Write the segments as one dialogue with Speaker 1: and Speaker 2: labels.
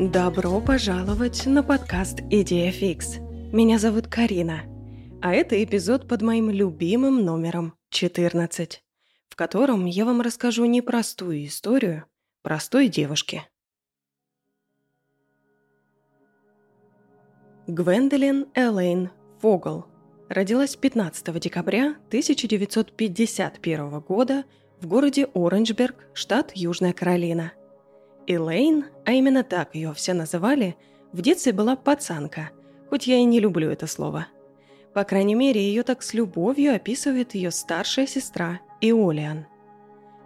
Speaker 1: Добро пожаловать на подкаст «Идея фикс». Меня зовут Карина, а это эпизод под моим любимым номером 14, в котором я вам расскажу непростую историю простой девушки. Гвендолин Элейн Фогл родилась 15 декабря 1951 года в городе Оранжберг, штат Южная Каролина – Элейн, а именно так ее все называли, в детстве была пацанка, хоть я и не люблю это слово. По крайней мере, ее так с любовью описывает ее старшая сестра Иолиан.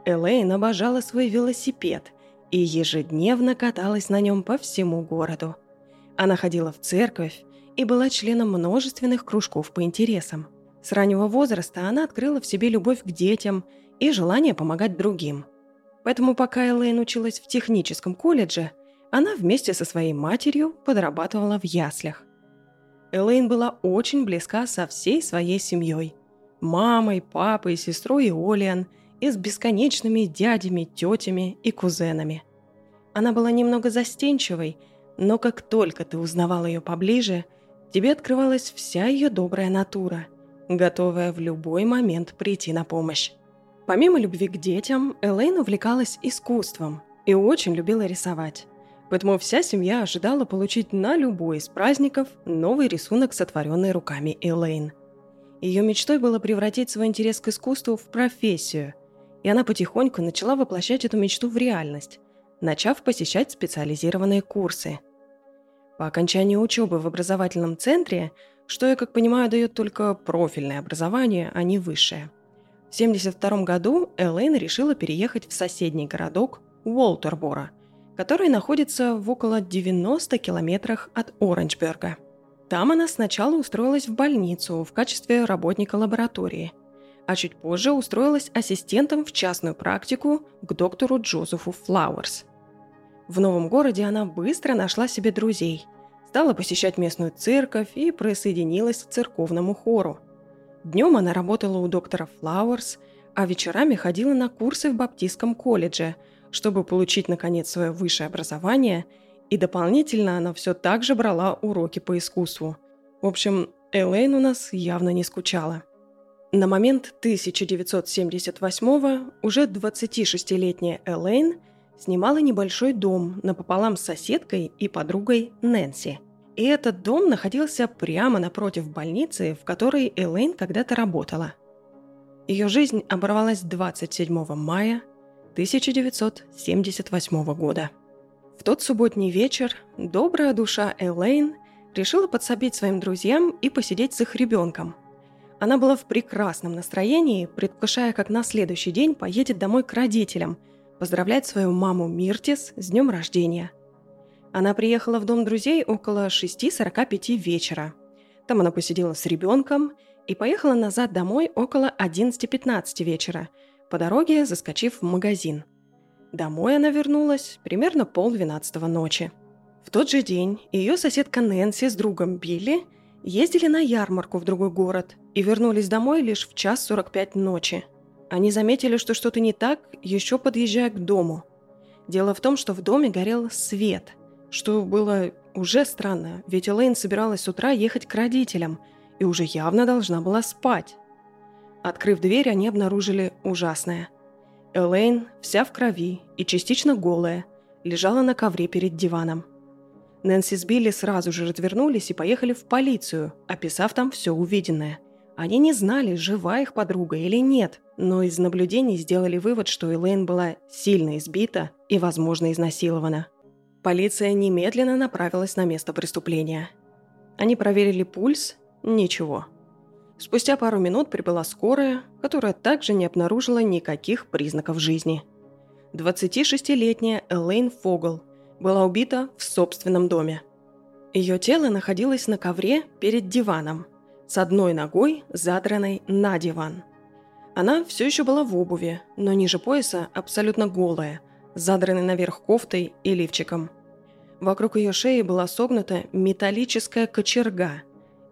Speaker 1: Элейн обожала свой велосипед и ежедневно каталась на нем по всему городу. Она ходила в церковь и была членом множественных кружков по интересам. С раннего возраста она открыла в себе любовь к детям и желание помогать другим – Поэтому пока Элейн училась в техническом колледже, она вместе со своей матерью подрабатывала в яслях. Элейн была очень близка со всей своей семьей. Мамой, папой, сестрой и Олиан, и с бесконечными дядями, тетями и кузенами. Она была немного застенчивой, но как только ты узнавал ее поближе, тебе открывалась вся ее добрая натура, готовая в любой момент прийти на помощь. Помимо любви к детям, Элейн увлекалась искусством и очень любила рисовать. Поэтому вся семья ожидала получить на любой из праздников новый рисунок, сотворенный руками Элейн. Ее мечтой было превратить свой интерес к искусству в профессию, и она потихоньку начала воплощать эту мечту в реальность, начав посещать специализированные курсы. По окончании учебы в образовательном центре, что, я как понимаю, дает только профильное образование, а не высшее – в 1972 году Элейн решила переехать в соседний городок Уолтербора, который находится в около 90 километрах от Оранжберга. Там она сначала устроилась в больницу в качестве работника лаборатории, а чуть позже устроилась ассистентом в частную практику к доктору Джозефу Флауэрс. В новом городе она быстро нашла себе друзей, стала посещать местную церковь и присоединилась к церковному хору – Днем она работала у доктора Флауэрс, а вечерами ходила на курсы в Баптистском колледже, чтобы получить, наконец, свое высшее образование, и дополнительно она все так же брала уроки по искусству. В общем, Элейн у нас явно не скучала. На момент 1978 уже 26-летняя Элейн снимала небольшой дом напополам с соседкой и подругой Нэнси – и этот дом находился прямо напротив больницы, в которой Элейн когда-то работала. Ее жизнь оборвалась 27 мая 1978 года. В тот субботний вечер добрая душа Элейн решила подсобить своим друзьям и посидеть с их ребенком. Она была в прекрасном настроении, предвкушая, как на следующий день поедет домой к родителям, поздравлять свою маму Миртис с днем рождения – она приехала в дом друзей около 6.45 вечера. Там она посидела с ребенком и поехала назад домой около 11.15 вечера, по дороге заскочив в магазин. Домой она вернулась примерно полдвенадцатого ночи. В тот же день ее соседка Нэнси с другом Билли ездили на ярмарку в другой город и вернулись домой лишь в час 45 ночи. Они заметили, что что-то не так, еще подъезжая к дому. Дело в том, что в доме горел свет – что было уже странно, ведь Элейн собиралась с утра ехать к родителям и уже явно должна была спать. Открыв дверь, они обнаружили ужасное. Элейн, вся в крови и частично голая, лежала на ковре перед диваном. Нэнси с Билли сразу же развернулись и поехали в полицию, описав там все увиденное. Они не знали, жива их подруга или нет, но из наблюдений сделали вывод, что Элейн была сильно избита и, возможно, изнасилована. Полиция немедленно направилась на место преступления. Они проверили пульс – ничего. Спустя пару минут прибыла скорая, которая также не обнаружила никаких признаков жизни. 26-летняя Элейн Фогл была убита в собственном доме. Ее тело находилось на ковре перед диваном, с одной ногой, задранной на диван. Она все еще была в обуви, но ниже пояса абсолютно голая – задранной наверх кофтой и лифчиком. Вокруг ее шеи была согнута металлическая кочерга,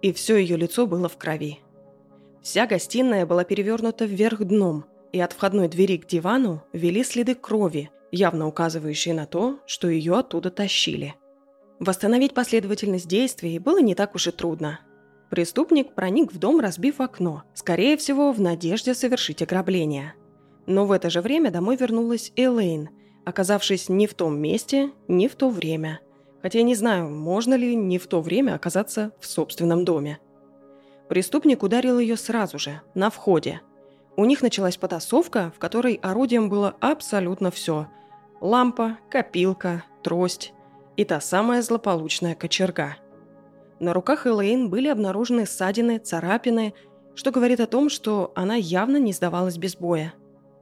Speaker 1: и все ее лицо было в крови. Вся гостиная была перевернута вверх дном, и от входной двери к дивану вели следы крови, явно указывающие на то, что ее оттуда тащили. Восстановить последовательность действий было не так уж и трудно. Преступник проник в дом, разбив окно, скорее всего, в надежде совершить ограбление. Но в это же время домой вернулась Элейн, оказавшись не в том месте, не в то время. Хотя я не знаю, можно ли не в то время оказаться в собственном доме. Преступник ударил ее сразу же, на входе. У них началась потасовка, в которой орудием было абсолютно все. Лампа, копилка, трость и та самая злополучная кочерга. На руках Элейн были обнаружены ссадины, царапины, что говорит о том, что она явно не сдавалась без боя.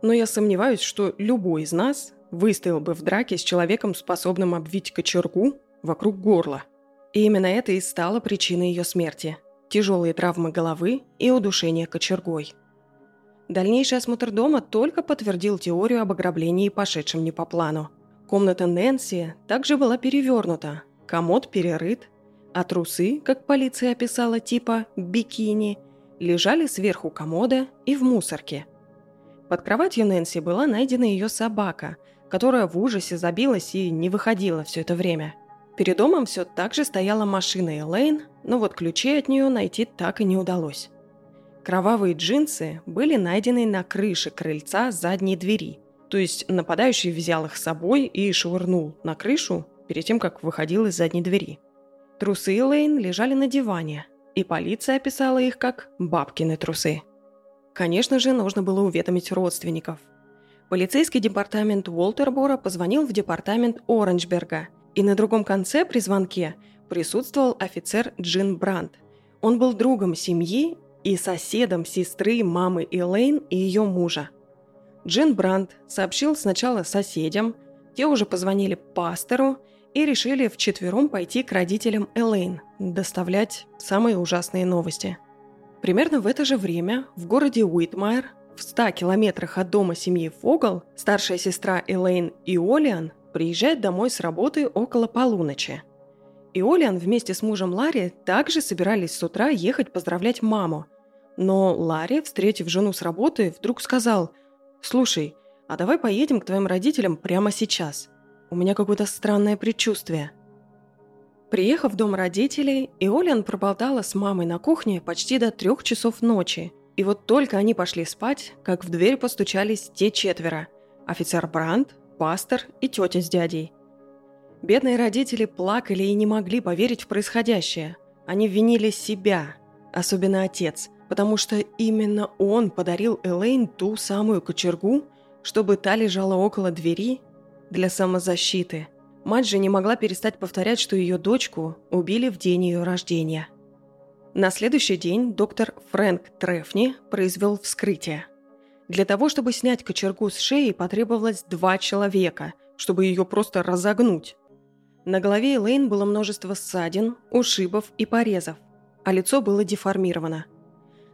Speaker 1: Но я сомневаюсь, что любой из нас выстоял бы в драке с человеком, способным обвить кочергу вокруг горла. И именно это и стало причиной ее смерти – тяжелые травмы головы и удушение кочергой. Дальнейший осмотр дома только подтвердил теорию об ограблении, пошедшем не по плану. Комната Нэнси также была перевернута, комод перерыт, а трусы, как полиция описала, типа «бикини», лежали сверху комода и в мусорке. Под кроватью Нэнси была найдена ее собака, которая в ужасе забилась и не выходила все это время. Перед домом все так же стояла машина Элейн, но вот ключей от нее найти так и не удалось. Кровавые джинсы были найдены на крыше крыльца задней двери – то есть нападающий взял их с собой и швырнул на крышу перед тем, как выходил из задней двери. Трусы Лейн лежали на диване, и полиция описала их как «бабкины трусы». Конечно же, нужно было уведомить родственников. Полицейский департамент Уолтербора позвонил в департамент Оранжберга, и на другом конце при звонке присутствовал офицер Джин Брандт. Он был другом семьи и соседом сестры, мамы Элейн и ее мужа – Джин Брандт сообщил сначала соседям, те уже позвонили пастору и решили вчетвером пойти к родителям Элейн, доставлять самые ужасные новости. Примерно в это же время в городе Уитмайер, в 100 километрах от дома семьи Фогл, старшая сестра Элейн Иолиан приезжает домой с работы около полуночи. Иолиан вместе с мужем Ларри также собирались с утра ехать поздравлять маму. Но Ларри, встретив жену с работы, вдруг сказал – «Слушай, а давай поедем к твоим родителям прямо сейчас. У меня какое-то странное предчувствие». Приехав в дом родителей, Иолиан проболтала с мамой на кухне почти до трех часов ночи. И вот только они пошли спать, как в дверь постучались те четверо. Офицер Брандт, пастор и тетя с дядей. Бедные родители плакали и не могли поверить в происходящее. Они винили себя, особенно отец – потому что именно он подарил Элейн ту самую кочергу, чтобы та лежала около двери для самозащиты. Мать же не могла перестать повторять, что ее дочку убили в день ее рождения. На следующий день доктор Фрэнк Трефни произвел вскрытие. Для того, чтобы снять кочергу с шеи, потребовалось два человека, чтобы ее просто разогнуть. На голове Элейн было множество ссадин, ушибов и порезов, а лицо было деформировано –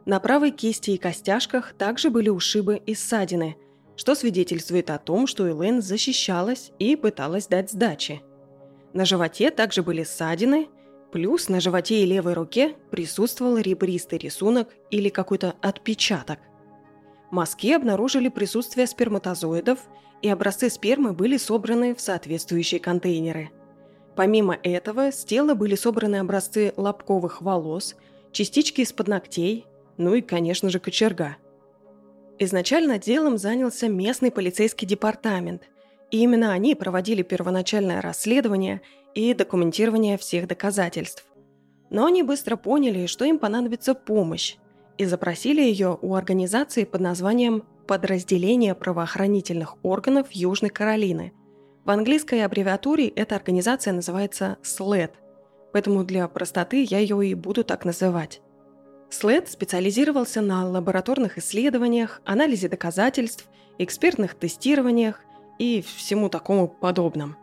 Speaker 1: на правой кисти и костяшках также были ушибы и ссадины, что свидетельствует о том, что Элэйн защищалась и пыталась дать сдачи. На животе также были ссадины, плюс на животе и левой руке присутствовал ребристый рисунок или какой-то отпечаток. Мазки обнаружили присутствие сперматозоидов, и образцы спермы были собраны в соответствующие контейнеры. Помимо этого, с тела были собраны образцы лобковых волос, частички из-под ногтей, ну и, конечно же, кочерга. Изначально делом занялся местный полицейский департамент, и именно они проводили первоначальное расследование и документирование всех доказательств. Но они быстро поняли, что им понадобится помощь, и запросили ее у организации под названием «Подразделение правоохранительных органов Южной Каролины». В английской аббревиатуре эта организация называется SLED, поэтому для простоты я ее и буду так называть. След специализировался на лабораторных исследованиях, анализе доказательств, экспертных тестированиях и всему такому подобном.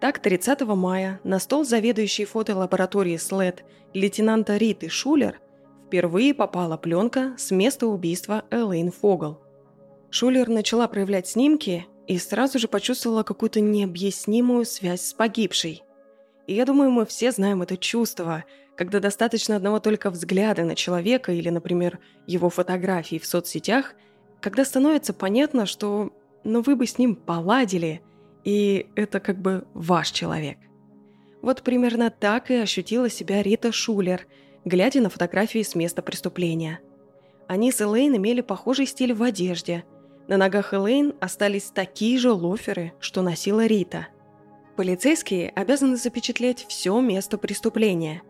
Speaker 1: Так, 30 мая на стол заведующей фотолаборатории СЛЭД лейтенанта Риты Шулер впервые попала пленка с места убийства Элейн Фогл. Шулер начала проявлять снимки и сразу же почувствовала какую-то необъяснимую связь с погибшей. И я думаю, мы все знаем это чувство – когда достаточно одного только взгляда на человека или, например, его фотографии в соцсетях, когда становится понятно, что ну вы бы с ним поладили, и это как бы ваш человек. Вот примерно так и ощутила себя Рита Шулер, глядя на фотографии с места преступления. Они с Элейн имели похожий стиль в одежде. На ногах Элейн остались такие же лоферы, что носила Рита. Полицейские обязаны запечатлеть все место преступления.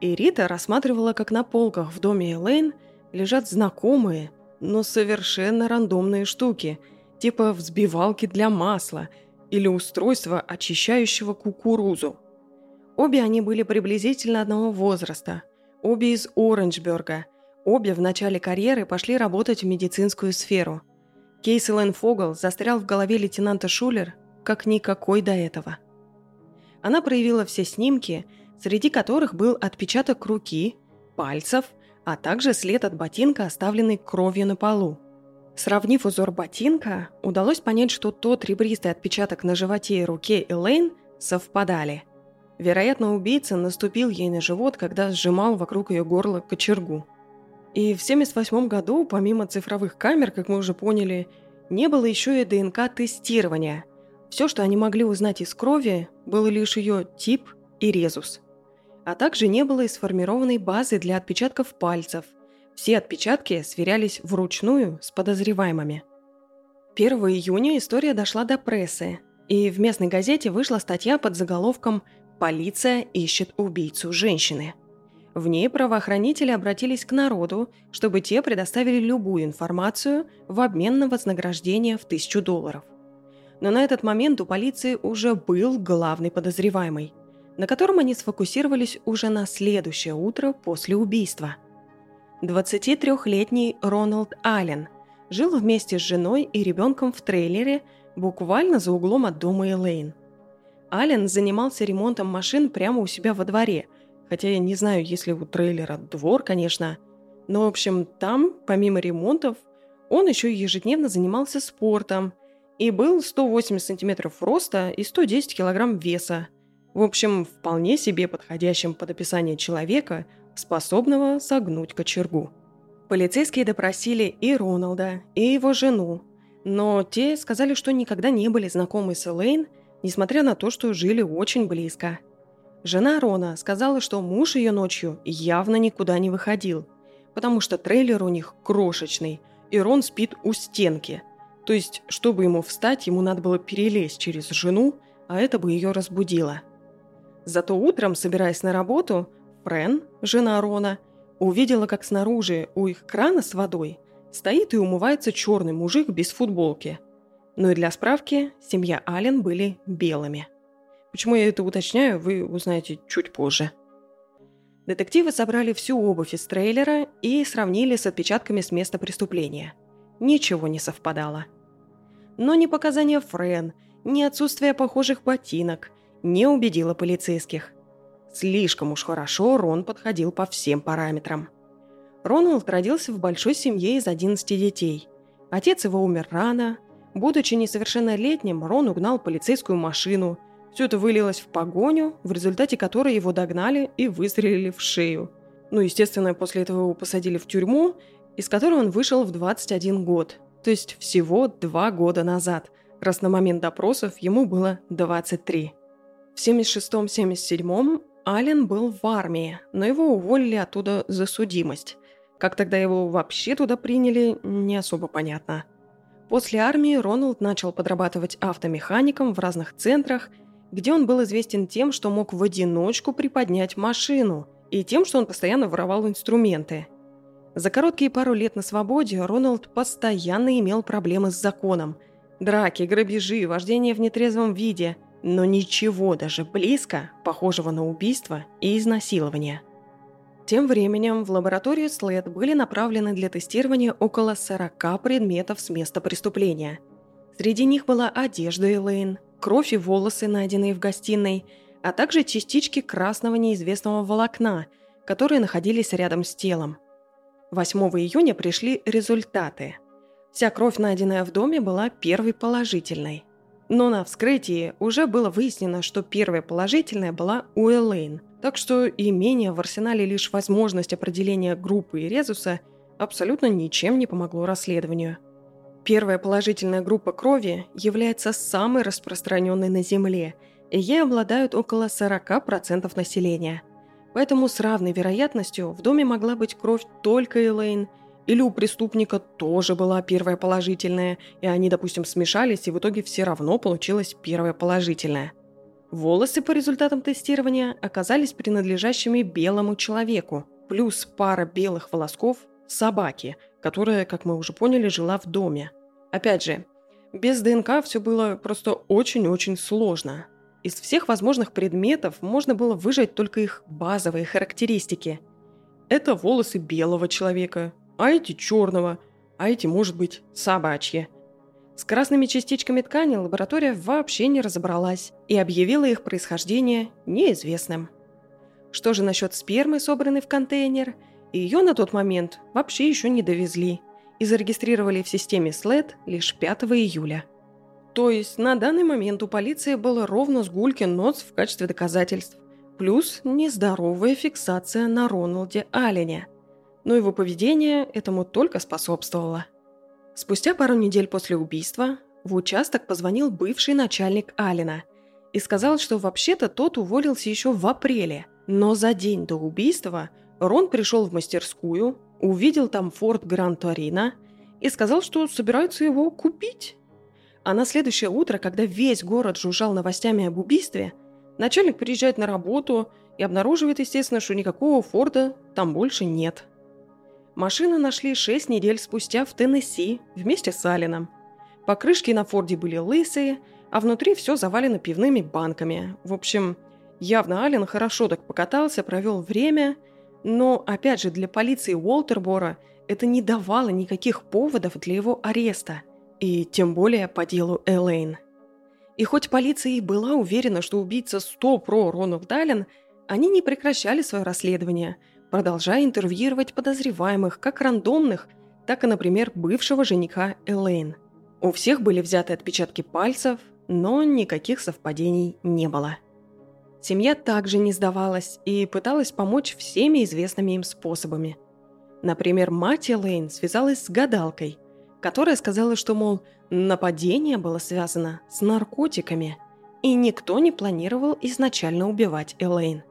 Speaker 1: И Рита рассматривала, как на полках в доме Элейн лежат знакомые, но совершенно рандомные штуки, типа взбивалки для масла или устройства, очищающего кукурузу. Обе они были приблизительно одного возраста, обе из Оранжберга, обе в начале карьеры пошли работать в медицинскую сферу. Кейс Элен Фогл застрял в голове лейтенанта Шулер как никакой до этого. Она проявила все снимки, среди которых был отпечаток руки, пальцев – а также след от ботинка, оставленный кровью на полу. Сравнив узор ботинка, удалось понять, что тот ребристый отпечаток на животе и руке Элейн совпадали. Вероятно, убийца наступил ей на живот, когда сжимал вокруг ее горла кочергу. И в 1978 году, помимо цифровых камер, как мы уже поняли, не было еще и ДНК-тестирования. Все, что они могли узнать из крови, было лишь ее тип и резус – а также не было и сформированной базы для отпечатков пальцев. Все отпечатки сверялись вручную с подозреваемыми. 1 июня история дошла до прессы, и в местной газете вышла статья под заголовком «Полиция ищет убийцу женщины». В ней правоохранители обратились к народу, чтобы те предоставили любую информацию в обмен на вознаграждение в тысячу долларов. Но на этот момент у полиции уже был главный подозреваемый на котором они сфокусировались уже на следующее утро после убийства. 23-летний Роналд Аллен жил вместе с женой и ребенком в трейлере буквально за углом от дома Элейн. Аллен занимался ремонтом машин прямо у себя во дворе, хотя я не знаю, есть ли у трейлера двор, конечно. Но, в общем, там, помимо ремонтов, он еще ежедневно занимался спортом и был 180 сантиметров роста и 110 килограмм веса – в общем, вполне себе подходящим под описание человека, способного согнуть кочергу. Полицейские допросили и Роналда, и его жену, но те сказали, что никогда не были знакомы с Элейн, несмотря на то, что жили очень близко. Жена Рона сказала, что муж ее ночью явно никуда не выходил, потому что трейлер у них крошечный, и Рон спит у стенки. То есть, чтобы ему встать, ему надо было перелезть через жену, а это бы ее разбудило – Зато утром, собираясь на работу, Френ, жена Рона, увидела, как снаружи у их крана с водой стоит и умывается черный мужик без футболки. Ну и для справки, семья Аллен были белыми. Почему я это уточняю, вы узнаете чуть позже. Детективы собрали всю обувь из трейлера и сравнили с отпечатками с места преступления. Ничего не совпадало. Но ни показания Френ, ни отсутствие похожих ботинок – не убедила полицейских. Слишком уж хорошо Рон подходил по всем параметрам. Роналд родился в большой семье из 11 детей. Отец его умер рано. Будучи несовершеннолетним, Рон угнал полицейскую машину. Все это вылилось в погоню, в результате которой его догнали и выстрелили в шею. Ну, естественно, после этого его посадили в тюрьму, из которой он вышел в 21 год. То есть всего два года назад, раз на момент допросов ему было 23. В 76-77 Ален был в армии, но его уволили оттуда за судимость. Как тогда его вообще туда приняли, не особо понятно. После армии Роналд начал подрабатывать автомехаником в разных центрах, где он был известен тем, что мог в одиночку приподнять машину, и тем, что он постоянно воровал инструменты. За короткие пару лет на свободе Роналд постоянно имел проблемы с законом. Драки, грабежи, вождение в нетрезвом виде – но ничего даже близко похожего на убийство и изнасилование. Тем временем в лабораторию СЛЭД были направлены для тестирования около 40 предметов с места преступления. Среди них была одежда Элейн, кровь и волосы, найденные в гостиной, а также частички красного неизвестного волокна, которые находились рядом с телом. 8 июня пришли результаты. Вся кровь, найденная в доме, была первой положительной – но на вскрытии уже было выяснено, что первая положительная была у Элейн, так что имение в арсенале лишь возможность определения группы и резуса абсолютно ничем не помогло расследованию. Первая положительная группа крови является самой распространенной на Земле, ей обладают около 40% населения. Поэтому с равной вероятностью в доме могла быть кровь только Элейн, или у преступника тоже была первая положительная, и они, допустим, смешались, и в итоге все равно получилась первая положительная. Волосы по результатам тестирования оказались принадлежащими белому человеку, плюс пара белых волосков собаки, которая, как мы уже поняли, жила в доме. Опять же, без ДНК все было просто очень-очень сложно. Из всех возможных предметов можно было выжать только их базовые характеристики. Это волосы белого человека, а эти черного, а эти, может быть, собачьи – с красными частичками ткани лаборатория вообще не разобралась и объявила их происхождение неизвестным. Что же насчет спермы, собранной в контейнер? Ее на тот момент вообще еще не довезли и зарегистрировали в системе SLED лишь 5 июля. То есть на данный момент у полиции было ровно сгулькин нос в качестве доказательств, плюс нездоровая фиксация на Роналде Аллене. Но его поведение этому только способствовало. Спустя пару недель после убийства в участок позвонил бывший начальник Алина и сказал, что вообще-то тот уволился еще в апреле, но за день до убийства Рон пришел в мастерскую, увидел там Форд Гранд Торино и сказал, что собираются его купить. А на следующее утро, когда весь город жужжал новостями об убийстве, начальник приезжает на работу и обнаруживает, естественно, что никакого Форда там больше нет – Машину нашли шесть недель спустя в Теннесси вместе с Алином. Покрышки на Форде были лысые, а внутри все завалено пивными банками. В общем, явно Ален хорошо так покатался, провел время, но, опять же, для полиции Уолтербора это не давало никаких поводов для его ареста, и тем более по делу Элейн. И хоть полиция и была уверена, что убийца 100 про Рональд Аллен, они не прекращали свое расследование – продолжая интервьюировать подозреваемых, как рандомных, так и, например, бывшего жениха Элейн. У всех были взяты отпечатки пальцев, но никаких совпадений не было. Семья также не сдавалась и пыталась помочь всеми известными им способами. Например, мать Элейн связалась с гадалкой, которая сказала, что, мол, нападение было связано с наркотиками, и никто не планировал изначально убивать Элейн.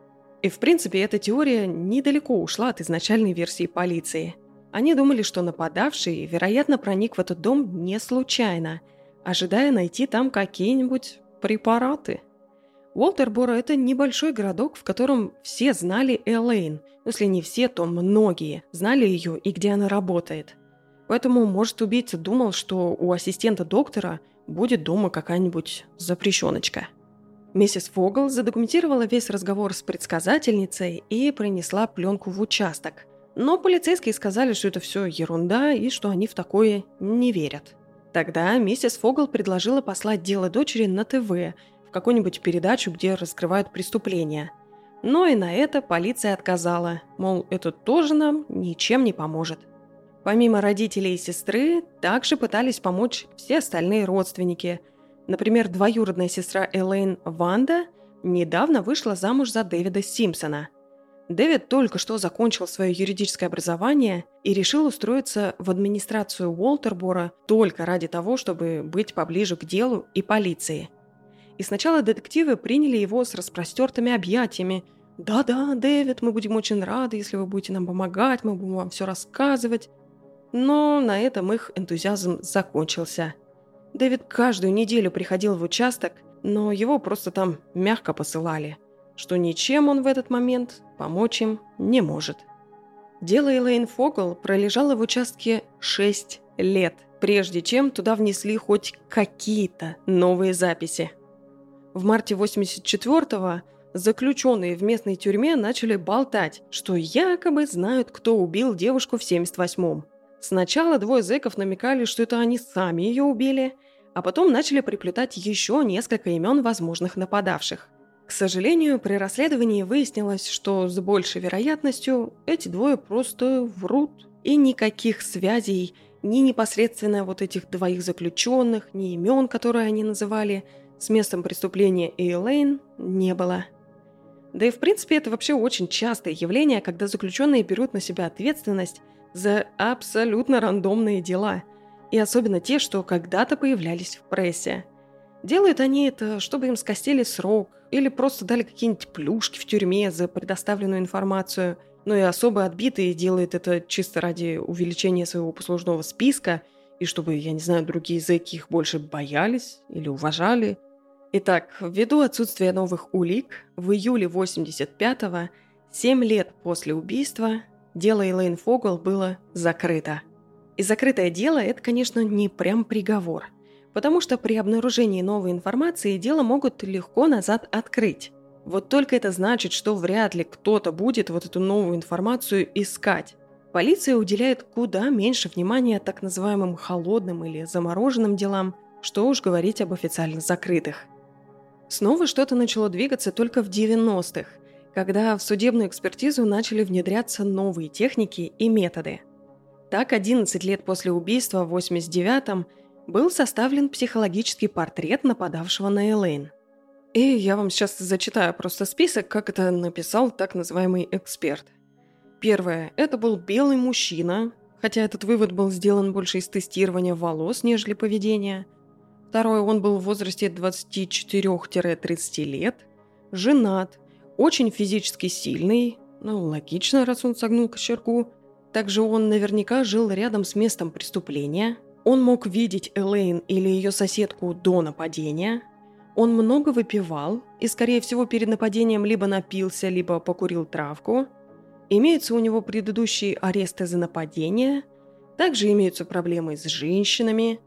Speaker 1: И в принципе эта теория недалеко ушла от изначальной версии полиции. Они думали, что нападавший, вероятно, проник в этот дом не случайно, ожидая найти там какие-нибудь препараты. Уолтерборо – это небольшой городок, в котором все знали Элейн. Если не все, то многие знали ее и где она работает. Поэтому, может, убийца думал, что у ассистента доктора будет дома какая-нибудь запрещеночка. Миссис Фогл задокументировала весь разговор с предсказательницей и принесла пленку в участок. Но полицейские сказали, что это все ерунда и что они в такое не верят. Тогда миссис Фогл предложила послать дело дочери на ТВ, в какую-нибудь передачу, где раскрывают преступления. Но и на это полиция отказала, мол, это тоже нам ничем не поможет. Помимо родителей и сестры, также пытались помочь все остальные родственники – Например, двоюродная сестра Элейн Ванда недавно вышла замуж за Дэвида Симпсона. Дэвид только что закончил свое юридическое образование и решил устроиться в администрацию Уолтербора только ради того, чтобы быть поближе к делу и полиции. И сначала детективы приняли его с распростертыми объятиями. «Да-да, Дэвид, мы будем очень рады, если вы будете нам помогать, мы будем вам все рассказывать». Но на этом их энтузиазм закончился – Дэвид каждую неделю приходил в участок, но его просто там мягко посылали, что ничем он в этот момент помочь им не может. Дело Элейн Фогл пролежало в участке 6 лет, прежде чем туда внесли хоть какие-то новые записи. В марте 84-го заключенные в местной тюрьме начали болтать, что якобы знают, кто убил девушку в 78-м. Сначала двое зэков намекали, что это они сами ее убили, а потом начали приплетать еще несколько имен возможных нападавших. К сожалению, при расследовании выяснилось, что с большей вероятностью эти двое просто врут. И никаких связей, ни непосредственно вот этих двоих заключенных, ни имен, которые они называли, с местом преступления Эйлейн не было. Да и в принципе это вообще очень частое явление, когда заключенные берут на себя ответственность за абсолютно рандомные дела, и особенно те, что когда-то появлялись в прессе. Делают они это, чтобы им скостили срок или просто дали какие-нибудь плюшки в тюрьме за предоставленную информацию. Но и особо отбитые делают это чисто ради увеличения своего послужного списка и чтобы, я не знаю, другие языки их больше боялись или уважали. Итак, ввиду отсутствия новых улик, в июле 85-го, 7 лет после убийства, дело Элейн Фогл было закрыто. И закрытое дело – это, конечно, не прям приговор – потому что при обнаружении новой информации дело могут легко назад открыть. Вот только это значит, что вряд ли кто-то будет вот эту новую информацию искать. Полиция уделяет куда меньше внимания так называемым холодным или замороженным делам, что уж говорить об официально закрытых. Снова что-то начало двигаться только в 90-х, когда в судебную экспертизу начали внедряться новые техники и методы. Так, 11 лет после убийства в 89-м был составлен психологический портрет нападавшего на Элейн. И я вам сейчас зачитаю просто список, как это написал так называемый эксперт. Первое. Это был белый мужчина, хотя этот вывод был сделан больше из тестирования волос, нежели поведения. Второе. Он был в возрасте 24-30 лет, женат, очень физически сильный, ну, логично, раз он согнул кочергу. Также он наверняка жил рядом с местом преступления – он мог видеть Элейн или ее соседку до нападения. Он много выпивал и, скорее всего, перед нападением либо напился, либо покурил травку. Имеются у него предыдущие аресты за нападение. Также имеются проблемы с женщинами.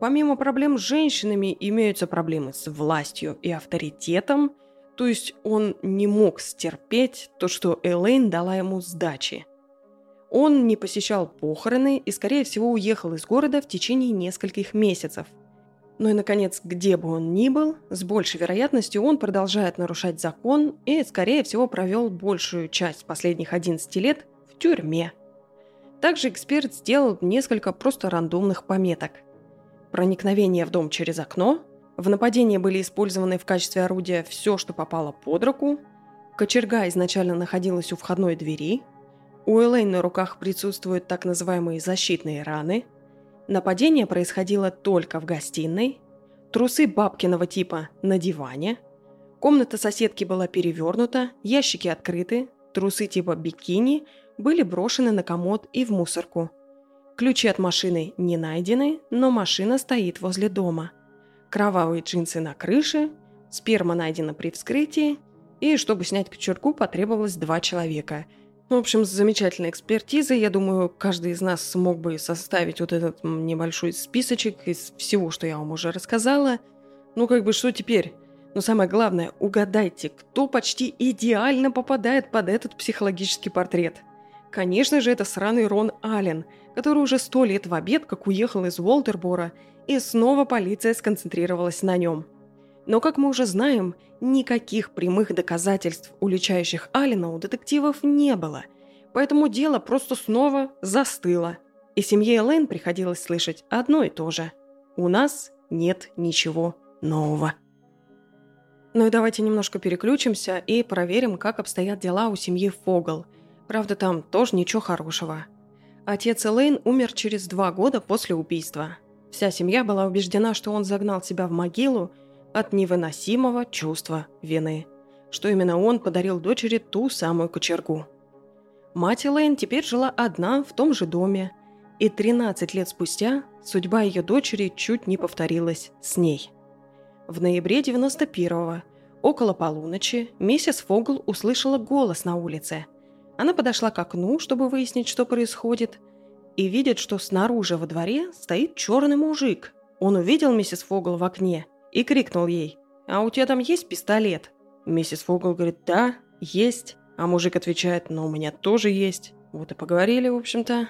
Speaker 1: Помимо проблем с женщинами, имеются проблемы с властью и авторитетом. То есть он не мог стерпеть то, что Элейн дала ему сдачи – он не посещал похороны и, скорее всего, уехал из города в течение нескольких месяцев. Ну и, наконец, где бы он ни был, с большей вероятностью он продолжает нарушать закон и, скорее всего, провел большую часть последних 11 лет в тюрьме. Также эксперт сделал несколько просто рандомных пометок. Проникновение в дом через окно, в нападении были использованы в качестве орудия все, что попало под руку, кочерга изначально находилась у входной двери – у Элейн на руках присутствуют так называемые защитные раны. Нападение происходило только в гостиной. Трусы бабкиного типа на диване. Комната соседки была перевернута, ящики открыты, трусы типа бикини были брошены на комод и в мусорку. Ключи от машины не найдены, но машина стоит возле дома. Кровавые джинсы на крыше, сперма найдена при вскрытии, и чтобы снять кочергу потребовалось два человека – ну, в общем, с замечательной экспертизой. Я думаю, каждый из нас смог бы составить вот этот небольшой списочек из всего, что я вам уже рассказала. Ну, как бы, что теперь? Но самое главное, угадайте, кто почти идеально попадает под этот психологический портрет. Конечно же, это сраный Рон Аллен, который уже сто лет в обед как уехал из Уолтербора, и снова полиция сконцентрировалась на нем. Но, как мы уже знаем, никаких прямых доказательств, уличающих Алина, у детективов не было. Поэтому дело просто снова застыло. И семье Элейн приходилось слышать одно и то же. «У нас нет ничего нового». Ну и давайте немножко переключимся и проверим, как обстоят дела у семьи Фогл. Правда, там тоже ничего хорошего. Отец Элейн умер через два года после убийства. Вся семья была убеждена, что он загнал себя в могилу – от невыносимого чувства вины, что именно он подарил дочери ту самую кочергу. Мать Элейн теперь жила одна в том же доме, и 13 лет спустя судьба ее дочери чуть не повторилась с ней. В ноябре 91-го, около полуночи, миссис Фогл услышала голос на улице. Она подошла к окну, чтобы выяснить, что происходит, и видит, что снаружи во дворе стоит черный мужик. Он увидел миссис Фогл в окне и крикнул ей «А у тебя там есть пистолет?» Миссис Фогл говорит «Да, есть». А мужик отвечает «Но у меня тоже есть». Вот и поговорили, в общем-то.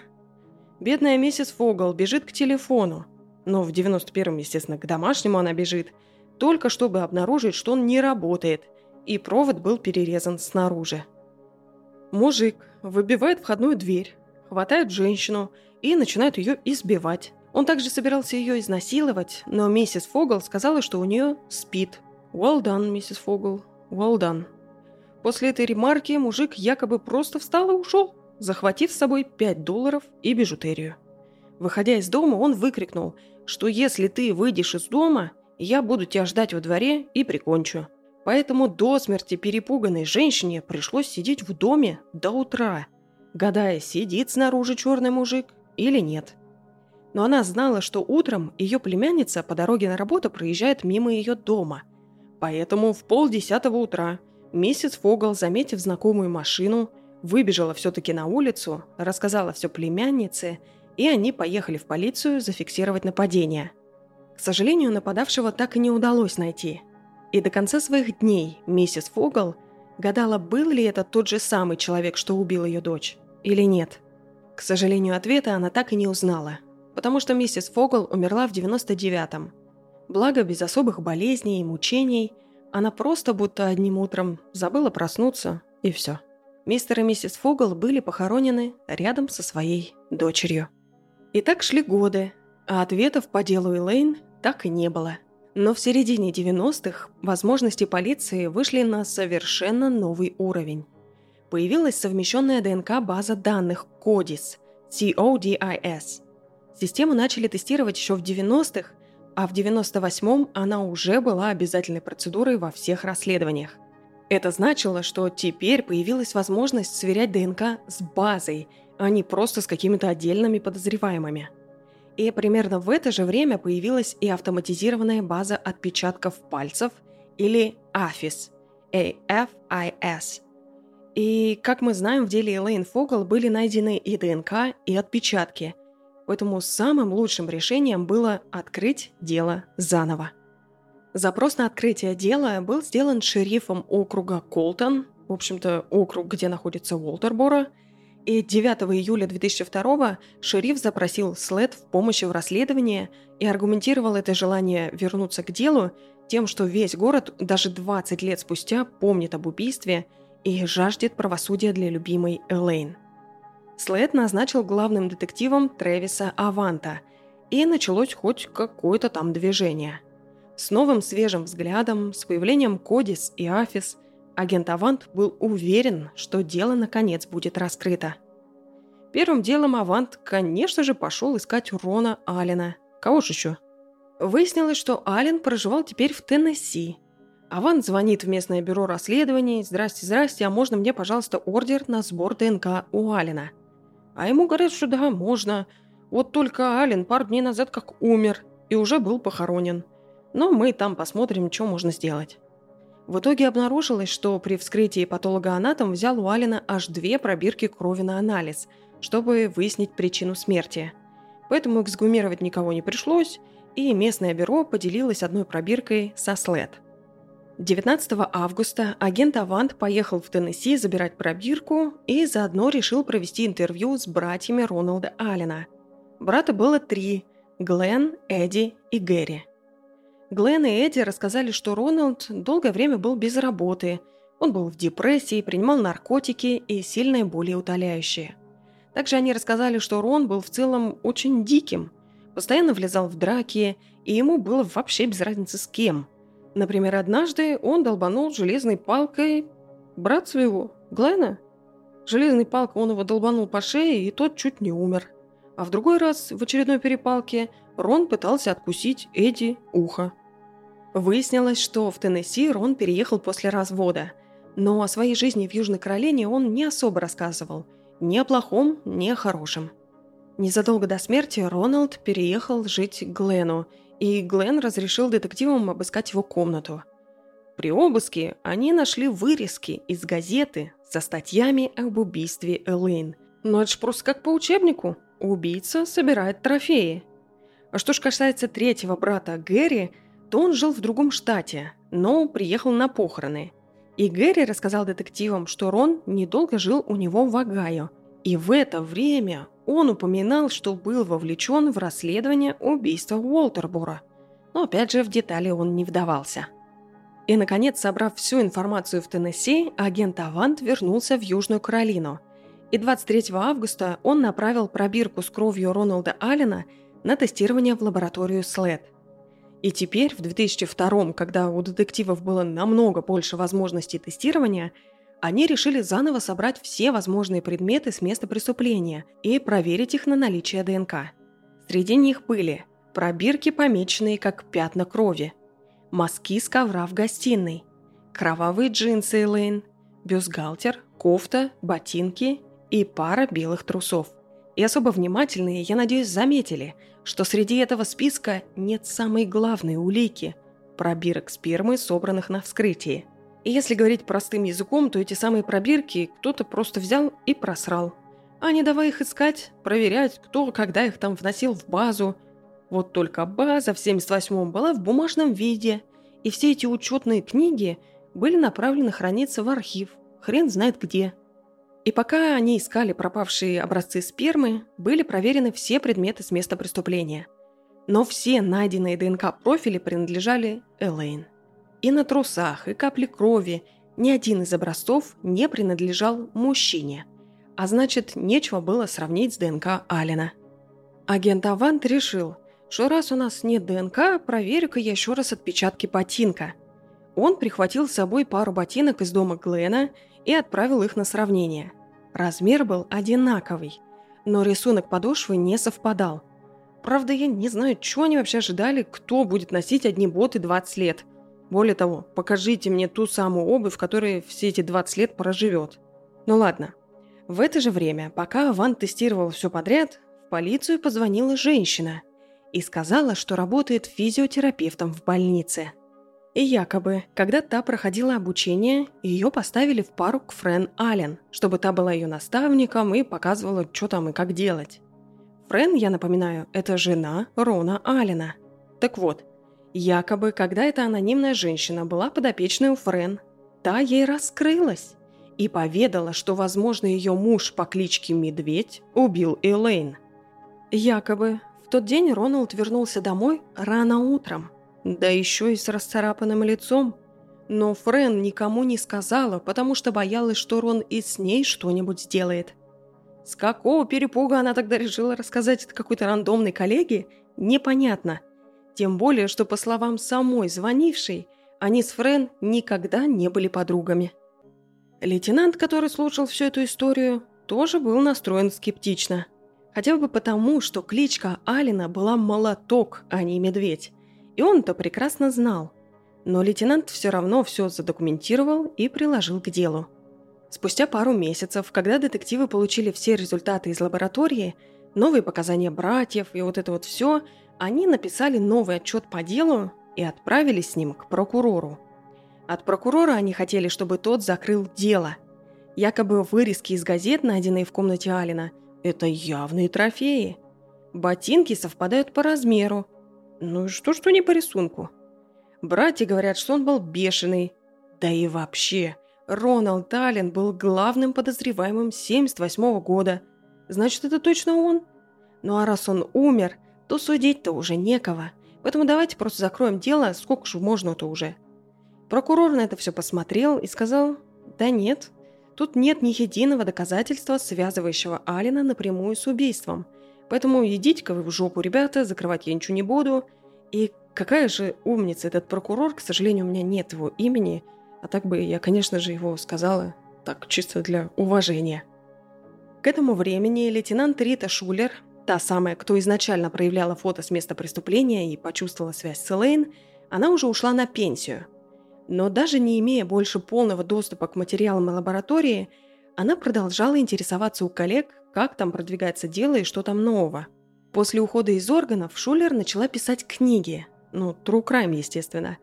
Speaker 1: Бедная миссис Фогл бежит к телефону. Но в 91-м, естественно, к домашнему она бежит, только чтобы обнаружить, что он не работает, и провод был перерезан снаружи. Мужик выбивает входную дверь, хватает женщину и начинает ее избивать. Он также собирался ее изнасиловать, но миссис Фогл сказала, что у нее спит. «Well done, миссис Фогл, well done». После этой ремарки мужик якобы просто встал и ушел, захватив с собой 5 долларов и бижутерию. Выходя из дома, он выкрикнул, что если ты выйдешь из дома, я буду тебя ждать во дворе и прикончу. Поэтому до смерти перепуганной женщине пришлось сидеть в доме до утра, гадая, сидит снаружи черный мужик или нет. Но она знала, что утром ее племянница по дороге на работу проезжает мимо ее дома. Поэтому в полдесятого утра миссис Фогл, заметив знакомую машину, выбежала все-таки на улицу, рассказала все племяннице, и они поехали в полицию зафиксировать нападение. К сожалению, нападавшего так и не удалось найти. И до конца своих дней миссис Фогл гадала, был ли это тот же самый человек, что убил ее дочь, или нет. К сожалению, ответа она так и не узнала, потому что миссис Фогл умерла в 99-м. Благо, без особых болезней и мучений, она просто будто одним утром забыла проснуться, и все. Мистер и миссис Фогл были похоронены рядом со своей дочерью. И так шли годы, а ответов по делу Элейн так и не было. Но в середине 90-х возможности полиции вышли на совершенно новый уровень. Появилась совмещенная ДНК-база данных CODIS, CODIS. Систему начали тестировать еще в 90-х, а в 98-м она уже была обязательной процедурой во всех расследованиях. Это значило, что теперь появилась возможность сверять ДНК с базой, а не просто с какими-то отдельными подозреваемыми. И примерно в это же время появилась и автоматизированная база отпечатков пальцев или AFIS. AFIS. И, как мы знаем, в деле Элейн Фогл были найдены и ДНК, и отпечатки. Поэтому самым лучшим решением было открыть дело заново. Запрос на открытие дела был сделан шерифом округа Колтон, в общем-то, округ, где находится Уолтерборо, и 9 июля 2002 шериф запросил След в помощи в расследовании и аргументировал это желание вернуться к делу тем, что весь город даже 20 лет спустя помнит об убийстве и жаждет правосудия для любимой Элейн. След назначил главным детективом Трэвиса Аванта, и началось хоть какое-то там движение – с новым свежим взглядом, с появлением Кодис и Афис, агент Авант был уверен, что дело наконец будет раскрыто. Первым делом Авант, конечно же, пошел искать Рона Аллена. Кого же еще? Выяснилось, что Аллен проживал теперь в Теннесси. Авант звонит в местное бюро расследований. «Здрасте, здрасте, а можно мне, пожалуйста, ордер на сбор ДНК у Аллена?» А ему говорят, что да, можно. Вот только Аллен пару дней назад как умер и уже был похоронен. Но мы там посмотрим, что можно сделать. В итоге обнаружилось, что при вскрытии патологоанатом взял у Алина аж две пробирки крови на анализ, чтобы выяснить причину смерти. Поэтому эксгумировать никого не пришлось, и местное бюро поделилось одной пробиркой со СЛЭД. 19 августа агент Авант поехал в Теннесси забирать пробирку и заодно решил провести интервью с братьями Роналда Аллена. Брата было три – Глен, Эдди и Гэри – Глен и Эдди рассказали, что Роналд долгое время был без работы. Он был в депрессии, принимал наркотики и сильные боли утоляющие. Также они рассказали, что Рон был в целом очень диким, постоянно влезал в драки, и ему было вообще без разницы с кем. Например, однажды он долбанул железной палкой брат своего, Глена. Железной палкой он его долбанул по шее, и тот чуть не умер. А в другой раз, в очередной перепалке, Рон пытался откусить Эдди ухо. Выяснилось, что в Теннесси Рон переехал после развода, но о своей жизни в Южной Каролине он не особо рассказывал. Ни о плохом, ни о хорошем. Незадолго до смерти Роналд переехал жить к Глену, и Глен разрешил детективам обыскать его комнату. При обыске они нашли вырезки из газеты со статьями об убийстве Элейн. Но это ж просто как по учебнику. Убийца собирает трофеи. А что ж касается третьего брата Гэри – то он жил в другом штате, но приехал на похороны. И Гэри рассказал детективам, что Рон недолго жил у него в Огайо. И в это время он упоминал, что был вовлечен в расследование убийства Уолтербора. Но опять же в детали он не вдавался. И, наконец, собрав всю информацию в Теннесси, агент Авант вернулся в Южную Каролину. И 23 августа он направил пробирку с кровью Роналда Аллена на тестирование в лабораторию СЛЭД. И теперь, в 2002 когда у детективов было намного больше возможностей тестирования, они решили заново собрать все возможные предметы с места преступления и проверить их на наличие ДНК. Среди них были пробирки, помеченные как пятна крови, мазки с ковра в гостиной, кровавые джинсы Элейн, бюстгальтер, кофта, ботинки и пара белых трусов. И особо внимательные, я надеюсь, заметили, что среди этого списка нет самой главной улики – пробирок спермы, собранных на вскрытии. И если говорить простым языком, то эти самые пробирки кто-то просто взял и просрал. А не давай их искать, проверять, кто когда их там вносил в базу. Вот только база в 78-м была в бумажном виде, и все эти учетные книги были направлены храниться в архив, хрен знает где – и пока они искали пропавшие образцы спермы, были проверены все предметы с места преступления. Но все найденные ДНК-профили принадлежали Элейн. И на трусах, и капли крови ни один из образцов не принадлежал мужчине. А значит, нечего было сравнить с ДНК Алина. Агент Авант решил, что раз у нас нет ДНК, проверю-ка я еще раз отпечатки ботинка. Он прихватил с собой пару ботинок из дома Глена и отправил их на сравнение. Размер был одинаковый, но рисунок подошвы не совпадал. Правда, я не знаю, что они вообще ожидали, кто будет носить одни боты 20 лет. Более того, покажите мне ту самую обувь, которая все эти 20 лет проживет. Ну ладно. В это же время, пока Ван тестировал все подряд, в полицию позвонила женщина и сказала, что работает физиотерапевтом в больнице – и якобы, когда та проходила обучение, ее поставили в пару к Френ Аллен, чтобы та была ее наставником и показывала, что там и как делать. Френ, я напоминаю, это жена Рона Аллена. Так вот, якобы, когда эта анонимная женщина была подопечной у Френ, та ей раскрылась и поведала, что, возможно, ее муж по кличке Медведь убил Элейн. Якобы, в тот день Роналд вернулся домой рано утром, да еще и с расцарапанным лицом. Но Френ никому не сказала, потому что боялась, что Рон и с ней что-нибудь сделает. С какого перепуга она тогда решила рассказать это какой-то рандомной коллеге, непонятно. Тем более, что по словам самой звонившей, они с Френ никогда не были подругами. Лейтенант, который слушал всю эту историю, тоже был настроен скептично. Хотя бы потому, что кличка Алина была «Молоток», а не «Медведь». И он это прекрасно знал. Но лейтенант все равно все задокументировал и приложил к делу. Спустя пару месяцев, когда детективы получили все результаты из лаборатории, новые показания братьев и вот это вот все, они написали новый отчет по делу и отправили с ним к прокурору. От прокурора они хотели, чтобы тот закрыл дело. Якобы вырезки из газет, найденные в комнате Алина, это явные трофеи. Ботинки совпадают по размеру, ну и что, что не по рисунку? Братья говорят, что он был бешеный. Да и вообще, Роналд Аллен был главным подозреваемым 78 -го года. Значит, это точно он? Ну а раз он умер, то судить-то уже некого. Поэтому давайте просто закроем дело, сколько же можно-то уже. Прокурор на это все посмотрел и сказал, да нет, тут нет ни единого доказательства, связывающего Алина напрямую с убийством. Поэтому идите-ка вы в жопу, ребята, закрывать я ничего не буду. И какая же умница этот прокурор, к сожалению, у меня нет его имени, а так бы я, конечно же, его сказала, так, чисто для уважения. К этому времени лейтенант Рита Шулер, та самая, кто изначально проявляла фото с места преступления и почувствовала связь с Элейн, она уже ушла на пенсию. Но даже не имея больше полного доступа к материалам лаборатории, она продолжала интересоваться у коллег, как там продвигается дело и что там нового. После ухода из органов Шулер начала писать книги, ну, true crime, естественно.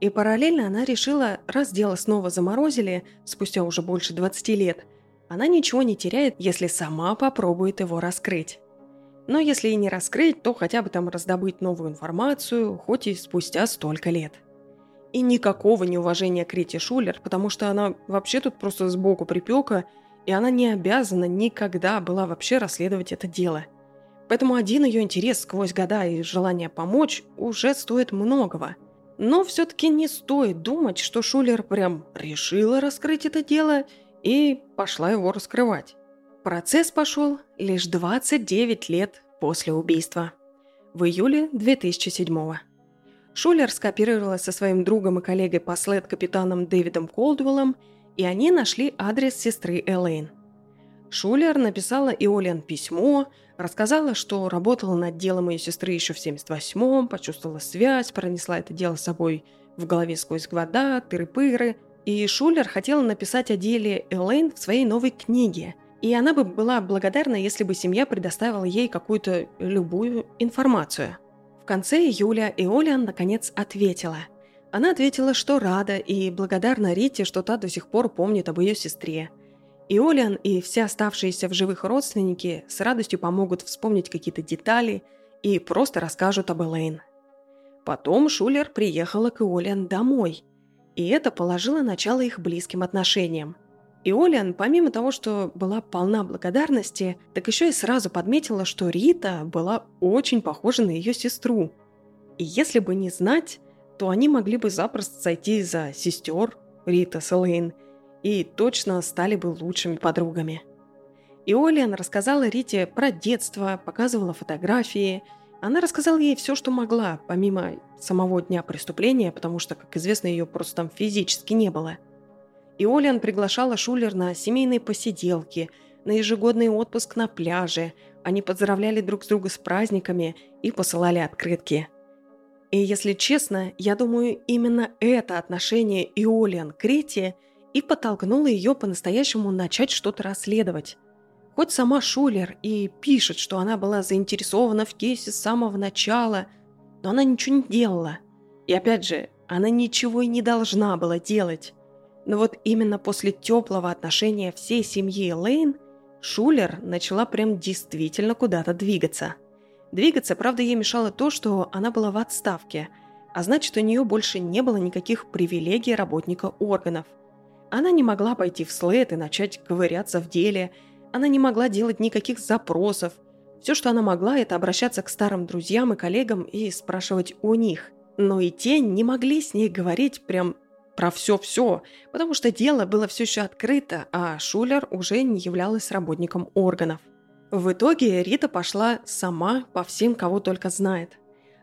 Speaker 1: И параллельно она решила, раз дело снова заморозили, спустя уже больше 20 лет, она ничего не теряет, если сама попробует его раскрыть. Но если и не раскрыть, то хотя бы там раздобыть новую информацию, хоть и спустя столько лет. И никакого неуважения к Рите Шулер, потому что она вообще тут просто сбоку припека и она не обязана никогда была вообще расследовать это дело. Поэтому один ее интерес сквозь года и желание помочь уже стоит многого. Но все-таки не стоит думать, что Шулер прям решила раскрыть это дело и пошла его раскрывать. Процесс пошел лишь 29 лет после убийства. В июле 2007 -го. Шулер скопировала со своим другом и коллегой по слэт-капитаном Дэвидом Колдуэллом и они нашли адрес сестры Элейн. Шулер написала Иолен письмо, рассказала, что работала над делом ее сестры еще в 78-м, почувствовала связь, пронесла это дело с собой В голове сквозь вода, тыры-пыры. И Шулер хотела написать о деле Элейн в своей новой книге. И она бы была благодарна, если бы семья предоставила ей какую-то любую информацию. В конце июля Иолиан наконец ответила. Она ответила, что рада и благодарна Рите, что та до сих пор помнит об ее сестре – и Олиан, и все оставшиеся в живых родственники с радостью помогут вспомнить какие-то детали и просто расскажут об Элейн. Потом Шулер приехала к Иолиан домой, и это положило начало их близким отношениям. И Олиан, помимо того, что была полна благодарности, так еще и сразу подметила, что Рита была очень похожа на ее сестру. И если бы не знать, то они могли бы запросто сойти за сестер Рита с Элейн – и точно стали бы лучшими подругами. И Олиан рассказала Рите про детство, показывала фотографии. Она рассказала ей все, что могла, помимо самого дня преступления, потому что, как известно, ее просто там физически не было. И Олиан приглашала Шулер на семейные посиделки, на ежегодный отпуск на пляже. Они поздравляли друг с друга с праздниками и посылали открытки. И если честно, я думаю, именно это отношение Иолиан к Рите – и подтолкнула ее по-настоящему начать что-то расследовать. Хоть сама Шулер и пишет, что она была заинтересована в кейсе с самого начала, но она ничего не делала. И опять же, она ничего и не должна была делать. Но вот именно после теплого отношения всей семьи Лейн Шулер начала прям действительно куда-то двигаться. Двигаться, правда, ей мешало то, что она была в отставке, а значит, у нее больше не было никаких привилегий работника органов – она не могла пойти в слэт и начать ковыряться в деле. Она не могла делать никаких запросов. Все, что она могла, это обращаться к старым друзьям и коллегам и спрашивать у них. Но и те не могли с ней говорить прям про все-все, потому что дело было все еще открыто, а Шулер уже не являлась работником органов. В итоге Рита пошла сама по всем, кого только знает.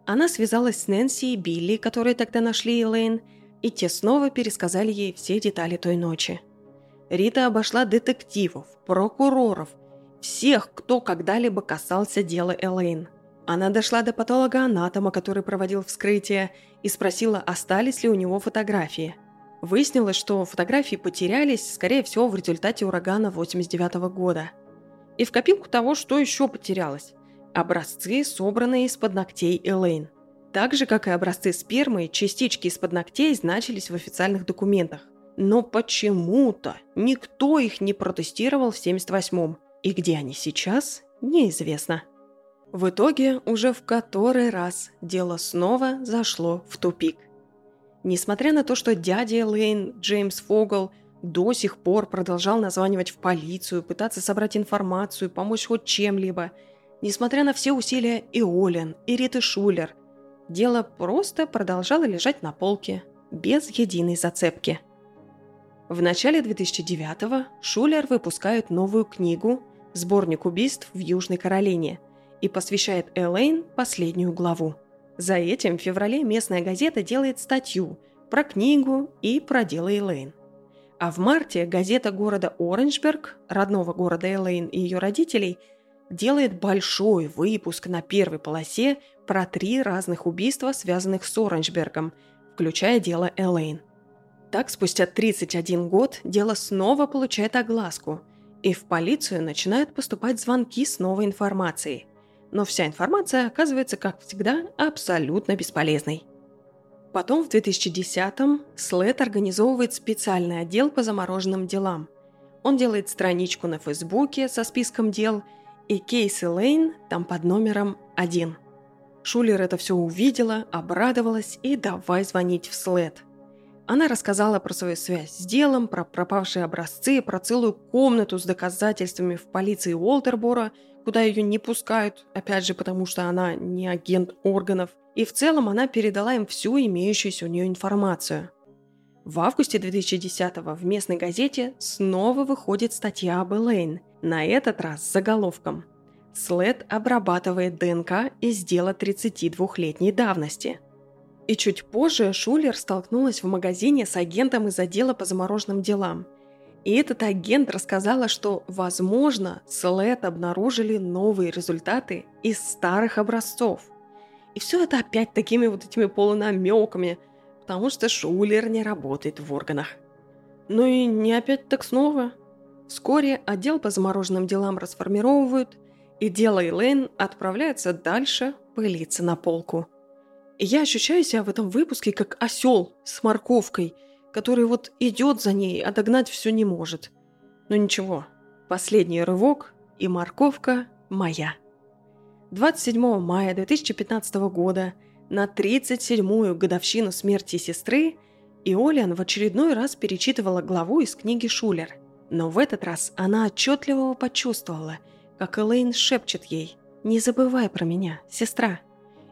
Speaker 1: Она связалась с Нэнси и Билли, которые тогда нашли Элейн, и те снова пересказали ей все детали той ночи. Рита обошла детективов, прокуроров, всех, кто когда-либо касался дела Элейн. Она дошла до патолога-анатома, который проводил вскрытие, и спросила, остались ли у него фотографии. Выяснилось, что фотографии потерялись, скорее всего, в результате урагана 89 -го года. И в копилку того, что еще потерялось. Образцы, собранные из-под ногтей Элейн. Так же, как и образцы спермы, частички из-под ногтей значились в официальных документах. Но почему-то никто их не протестировал в 78-м. И где они сейчас, неизвестно. В итоге уже в который раз дело снова зашло в тупик. Несмотря на то, что дядя Лейн, Джеймс Фогл, до сих пор продолжал названивать в полицию, пытаться собрать информацию, помочь хоть чем-либо, несмотря на все усилия и Олен, и Риты Шулер – Дело просто продолжало лежать на полке, без единой зацепки. В начале 2009-го Шулер выпускает новую книгу «Сборник убийств в Южной Каролине» и посвящает Элейн последнюю главу. За этим в феврале местная газета делает статью про книгу и про дело Элейн. А в марте газета города Оранжберг, родного города Элейн и ее родителей – делает большой выпуск на первой полосе про три разных убийства, связанных с Оранжбергом, включая дело Элейн. Так, спустя 31 год дело снова получает огласку, и в полицию начинают поступать звонки с новой информацией. Но вся информация оказывается, как всегда, абсолютно бесполезной. Потом в 2010-м Слэт организовывает специальный отдел по замороженным делам. Он делает страничку на Фейсбуке со списком дел – и Кейси Лейн там под номером один. Шулер это все увидела, обрадовалась и давай звонить в след. Она рассказала про свою связь с делом, про пропавшие образцы, про целую комнату с доказательствами в полиции Уолтербора, куда ее не пускают, опять же потому что она не агент органов. И в целом она передала им всю имеющуюся у нее информацию. В августе 2010-го в местной газете снова выходит статья об Элейн, на этот раз с заголовком «След обрабатывает ДНК из дела 32-летней давности». И чуть позже Шулер столкнулась в магазине с агентом из отдела по замороженным делам. И этот агент рассказала, что, возможно, След обнаружили новые результаты из старых образцов. И все это опять такими вот этими полунамеками – потому что Шулер не работает в органах. Ну и не опять так снова. Вскоре отдел по замороженным делам расформировывают, и дело Элейн отправляется дальше пылиться на полку. И я ощущаю себя в этом выпуске как осел с морковкой, который вот идет за ней, а догнать все не может. Но ничего, последний рывок, и морковка моя. 27 мая 2015 года, на 37-ю годовщину смерти сестры, Иолиан в очередной раз перечитывала главу из книги Шулер. Но в этот раз она отчетливо почувствовала, как Элейн шепчет ей «Не забывай про меня, сестра».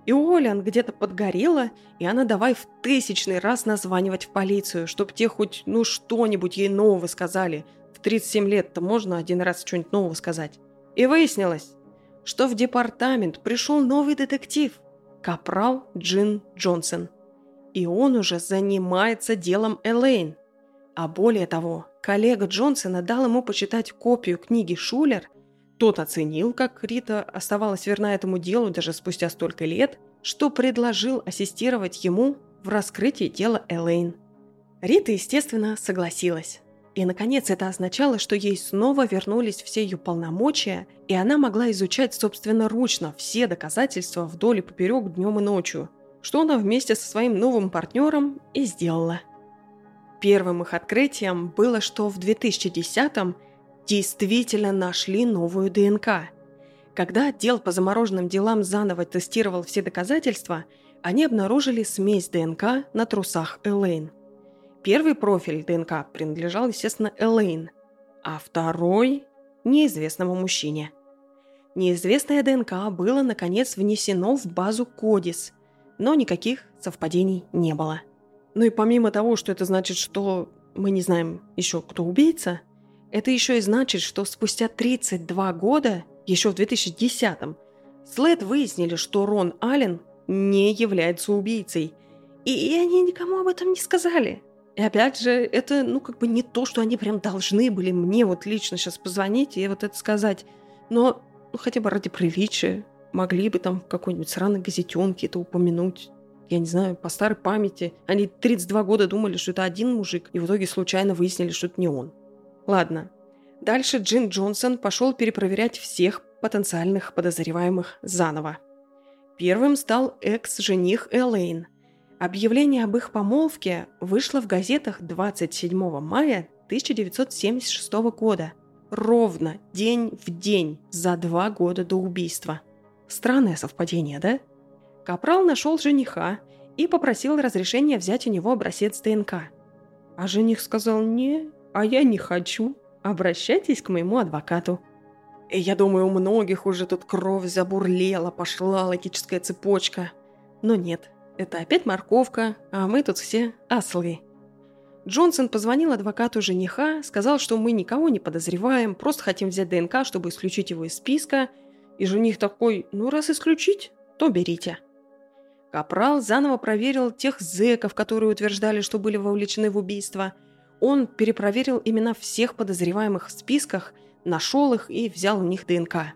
Speaker 1: И Олиан где-то подгорела, и она давай в тысячный раз названивать в полицию, чтоб те хоть ну что-нибудь ей нового сказали. В 37 лет-то можно один раз что-нибудь нового сказать. И выяснилось, что в департамент пришел новый детектив – капрал Джин Джонсон. И он уже занимается делом Элейн. А более того, коллега Джонсона дал ему почитать копию книги Шулер. Тот оценил, как Рита оставалась верна этому делу даже спустя столько лет, что предложил ассистировать ему в раскрытии дела Элейн. Рита, естественно, согласилась. И, наконец, это означало, что ей снова вернулись все ее полномочия, и она могла изучать собственноручно все доказательства вдоль и поперек днем и ночью, что она вместе со своим новым партнером и сделала. Первым их открытием было, что в 2010-м действительно нашли новую ДНК. Когда отдел по замороженным делам заново тестировал все доказательства, они обнаружили смесь ДНК на трусах Элейн. Первый профиль ДНК принадлежал, естественно, Элейн, а второй – неизвестному мужчине. Неизвестная ДНК было, наконец, внесено в базу Кодис, но никаких совпадений не было. Ну и помимо того, что это значит, что мы не знаем еще, кто убийца, это еще и значит, что спустя 32 года, еще в 2010-м, След выяснили, что Рон Аллен не является убийцей. И, и они никому об этом не сказали. И опять же, это, ну, как бы не то, что они прям должны были мне вот лично сейчас позвонить и вот это сказать. Но ну, хотя бы ради приличия могли бы там в какой-нибудь сраной газетенке это упомянуть. Я не знаю, по старой памяти. Они 32 года думали, что это один мужик, и в итоге случайно выяснили, что это не он. Ладно. Дальше Джин Джонсон пошел перепроверять всех потенциальных подозреваемых заново. Первым стал экс-жених Элейн – Объявление об их помолвке вышло в газетах 27 мая 1976 года, ровно день в день за два года до убийства. Странное совпадение, да? Капрал нашел жениха и попросил разрешения взять у него образец ДНК. А жених сказал «Не, а я не хочу. Обращайтесь к моему адвокату». И я думаю, у многих уже тут кровь забурлела, пошла логическая цепочка. Но нет, это опять морковка, а мы тут все ослы. Джонсон позвонил адвокату жениха, сказал, что мы никого не подозреваем, просто хотим взять ДНК, чтобы исключить его из списка. И жених такой, ну раз исключить, то берите. Капрал заново проверил тех зэков, которые утверждали, что были вовлечены в убийство. Он перепроверил имена всех подозреваемых в списках, нашел их и взял у них ДНК.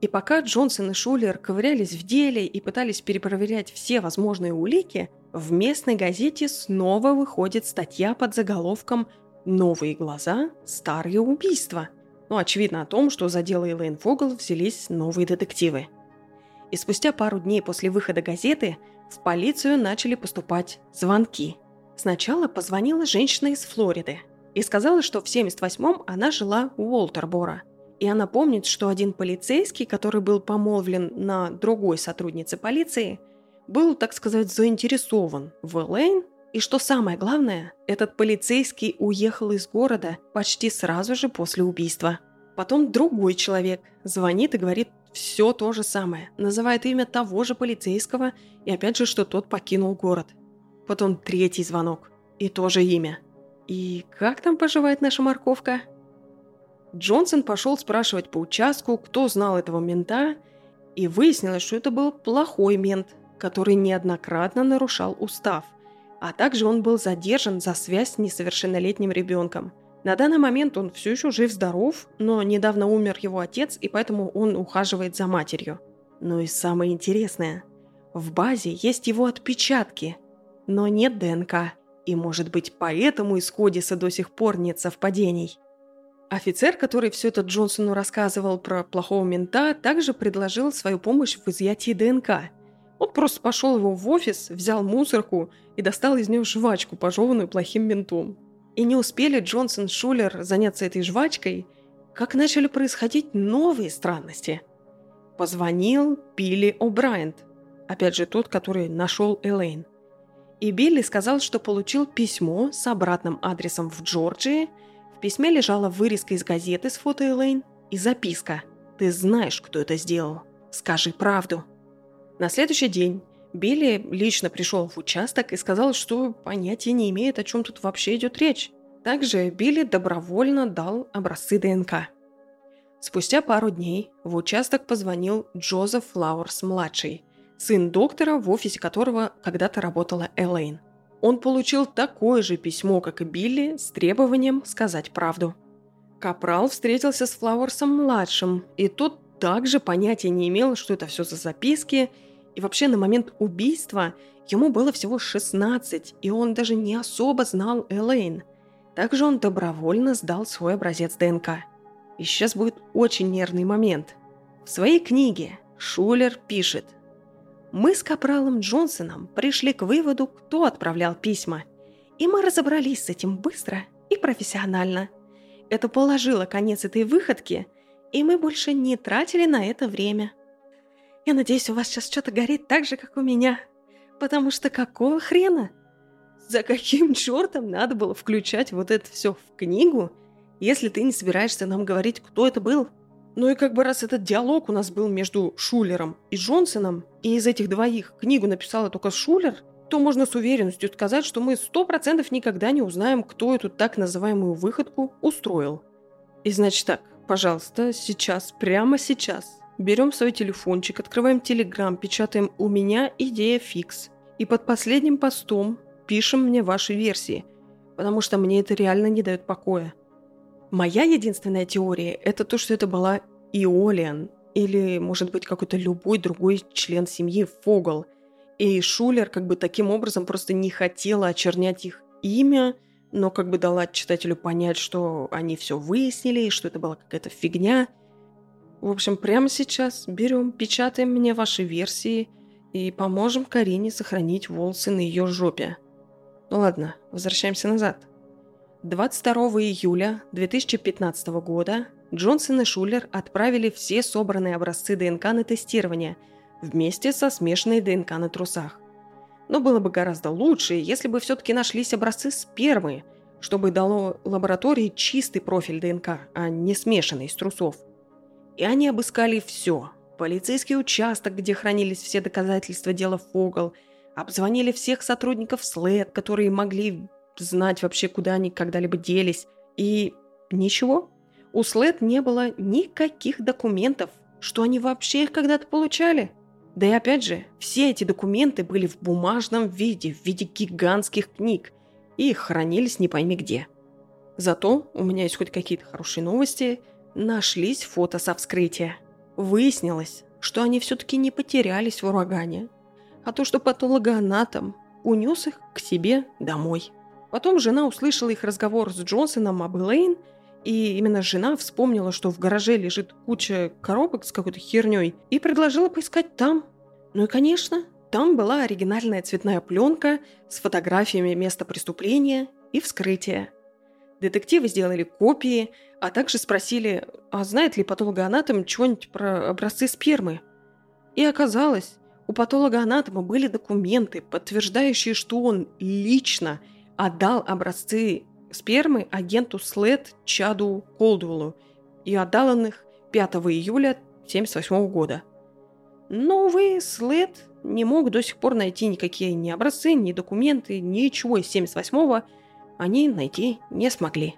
Speaker 1: И пока Джонсон и Шулер ковырялись в деле и пытались перепроверять все возможные улики, в местной газете снова выходит статья под заголовком «Новые глаза. Старые убийства». Ну, очевидно о том, что за дело Элейн Фогл взялись новые детективы. И спустя пару дней после выхода газеты в полицию начали поступать звонки. Сначала позвонила женщина из Флориды и сказала, что в 78-м она жила у Уолтербора – и она помнит, что один полицейский, который был помолвлен на другой сотруднице полиции, был, так сказать, заинтересован в Элейн, и что самое главное, этот полицейский уехал из города почти сразу же после убийства. Потом другой человек звонит и говорит все то же самое, называет имя того же полицейского и опять же, что тот покинул город. Потом третий звонок и тоже имя. И как там поживает наша морковка? Джонсон пошел спрашивать по участку, кто знал этого мента, и выяснилось, что это был плохой мент, который неоднократно нарушал устав, а также он был задержан за связь с несовершеннолетним ребенком. На данный момент он все еще жив-здоров, но недавно умер его отец, и поэтому он ухаживает за матерью. Ну и самое интересное, в базе есть его отпечатки, но нет ДНК. И, может быть, поэтому из Кодиса до сих пор нет совпадений. Офицер, который все это Джонсону рассказывал про плохого мента, также предложил свою помощь в изъятии ДНК. Он просто пошел его в офис, взял мусорку и достал из нее жвачку, пожеванную плохим ментом. И не успели Джонсон Шулер заняться этой жвачкой, как начали происходить новые странности. Позвонил Билли О'Брайент, опять же тот, который нашел Элейн. И Билли сказал, что получил письмо с обратным адресом в Джорджии. В письме лежала вырезка из газеты с фото Элейн и записка «Ты знаешь, кто это сделал. Скажи правду». На следующий день Билли лично пришел в участок и сказал, что понятия не имеет, о чем тут вообще идет речь. Также Билли добровольно дал образцы ДНК. Спустя пару дней в участок позвонил Джозеф Флауэрс-младший, сын доктора, в офисе которого когда-то работала Элейн. Он получил такое же письмо, как и Билли, с требованием сказать правду. Капрал встретился с Флауэрсом-младшим, и тот также понятия не имел, что это все за записки – и вообще на момент убийства ему было всего 16, и он даже не особо знал Элейн. Также он добровольно сдал свой образец ДНК. И сейчас будет очень нервный момент. В своей книге Шулер пишет «Мы с Капралом Джонсоном пришли к выводу, кто отправлял письма, и мы разобрались с этим быстро и профессионально. Это положило конец этой выходке, и мы больше не тратили на это время». Я надеюсь, у вас сейчас что-то горит так же, как у меня. Потому что какого хрена? За каким чертом надо было включать вот это все в книгу, если ты не собираешься нам говорить, кто это был? Ну и как бы раз этот диалог у нас был между Шулером и Джонсоном, и из этих двоих книгу написала только Шулер, то можно с уверенностью сказать, что мы сто процентов никогда не узнаем, кто эту так называемую выходку устроил. И значит так, пожалуйста, сейчас, прямо сейчас, Берем свой телефончик, открываем Телеграм, печатаем «У меня идея фикс». И под последним постом пишем мне ваши версии, потому что мне это реально не дает покоя. Моя единственная теория – это то, что это была Иолиан, или, может быть, какой-то любой другой член семьи Фогл. И Шулер как бы таким образом просто не хотела очернять их имя, но как бы дала читателю понять, что они все выяснили, что это была какая-то фигня – в общем, прямо сейчас берем, печатаем мне ваши версии и поможем Карине сохранить волосы на ее жопе. Ну ладно, возвращаемся назад. 22 июля 2015 года Джонсон и Шулер отправили все собранные образцы ДНК на тестирование вместе со смешанной ДНК на трусах. Но было бы гораздо лучше, если бы все-таки нашлись образцы спермы, чтобы дало лаборатории чистый профиль ДНК, а не смешанный из трусов – и они обыскали все. Полицейский участок, где хранились все доказательства дела Фогл, обзвонили всех сотрудников СЛЭД, которые могли знать вообще, куда они когда-либо делись. И ничего. У СЛЭД не было никаких документов, что они вообще их когда-то получали. Да и опять же, все эти документы были в бумажном виде, в виде гигантских книг, и хранились не пойми где. Зато у меня есть хоть какие-то хорошие новости – Нашлись фото со вскрытия. Выяснилось, что они все-таки не потерялись в урагане, а то, что патологоанатом унес их к себе домой. Потом жена услышала их разговор с Джонсоном об Элейн, и именно жена вспомнила, что в гараже лежит куча коробок с какой-то херней, и предложила поискать там. Ну и, конечно, там была оригинальная цветная пленка с фотографиями места преступления и вскрытия. Детективы сделали копии, а также спросили, а знает ли патологоанатом чего-нибудь про образцы спермы. И оказалось, у патологоанатома были документы, подтверждающие, что он лично отдал образцы спермы агенту СЛЭД Чаду Колдуэллу и отдал он их 5 июля 1978 года. Но, увы, СЛЭД не мог до сих пор найти никакие ни образцы, ни документы, ничего из 1978 они найти не смогли.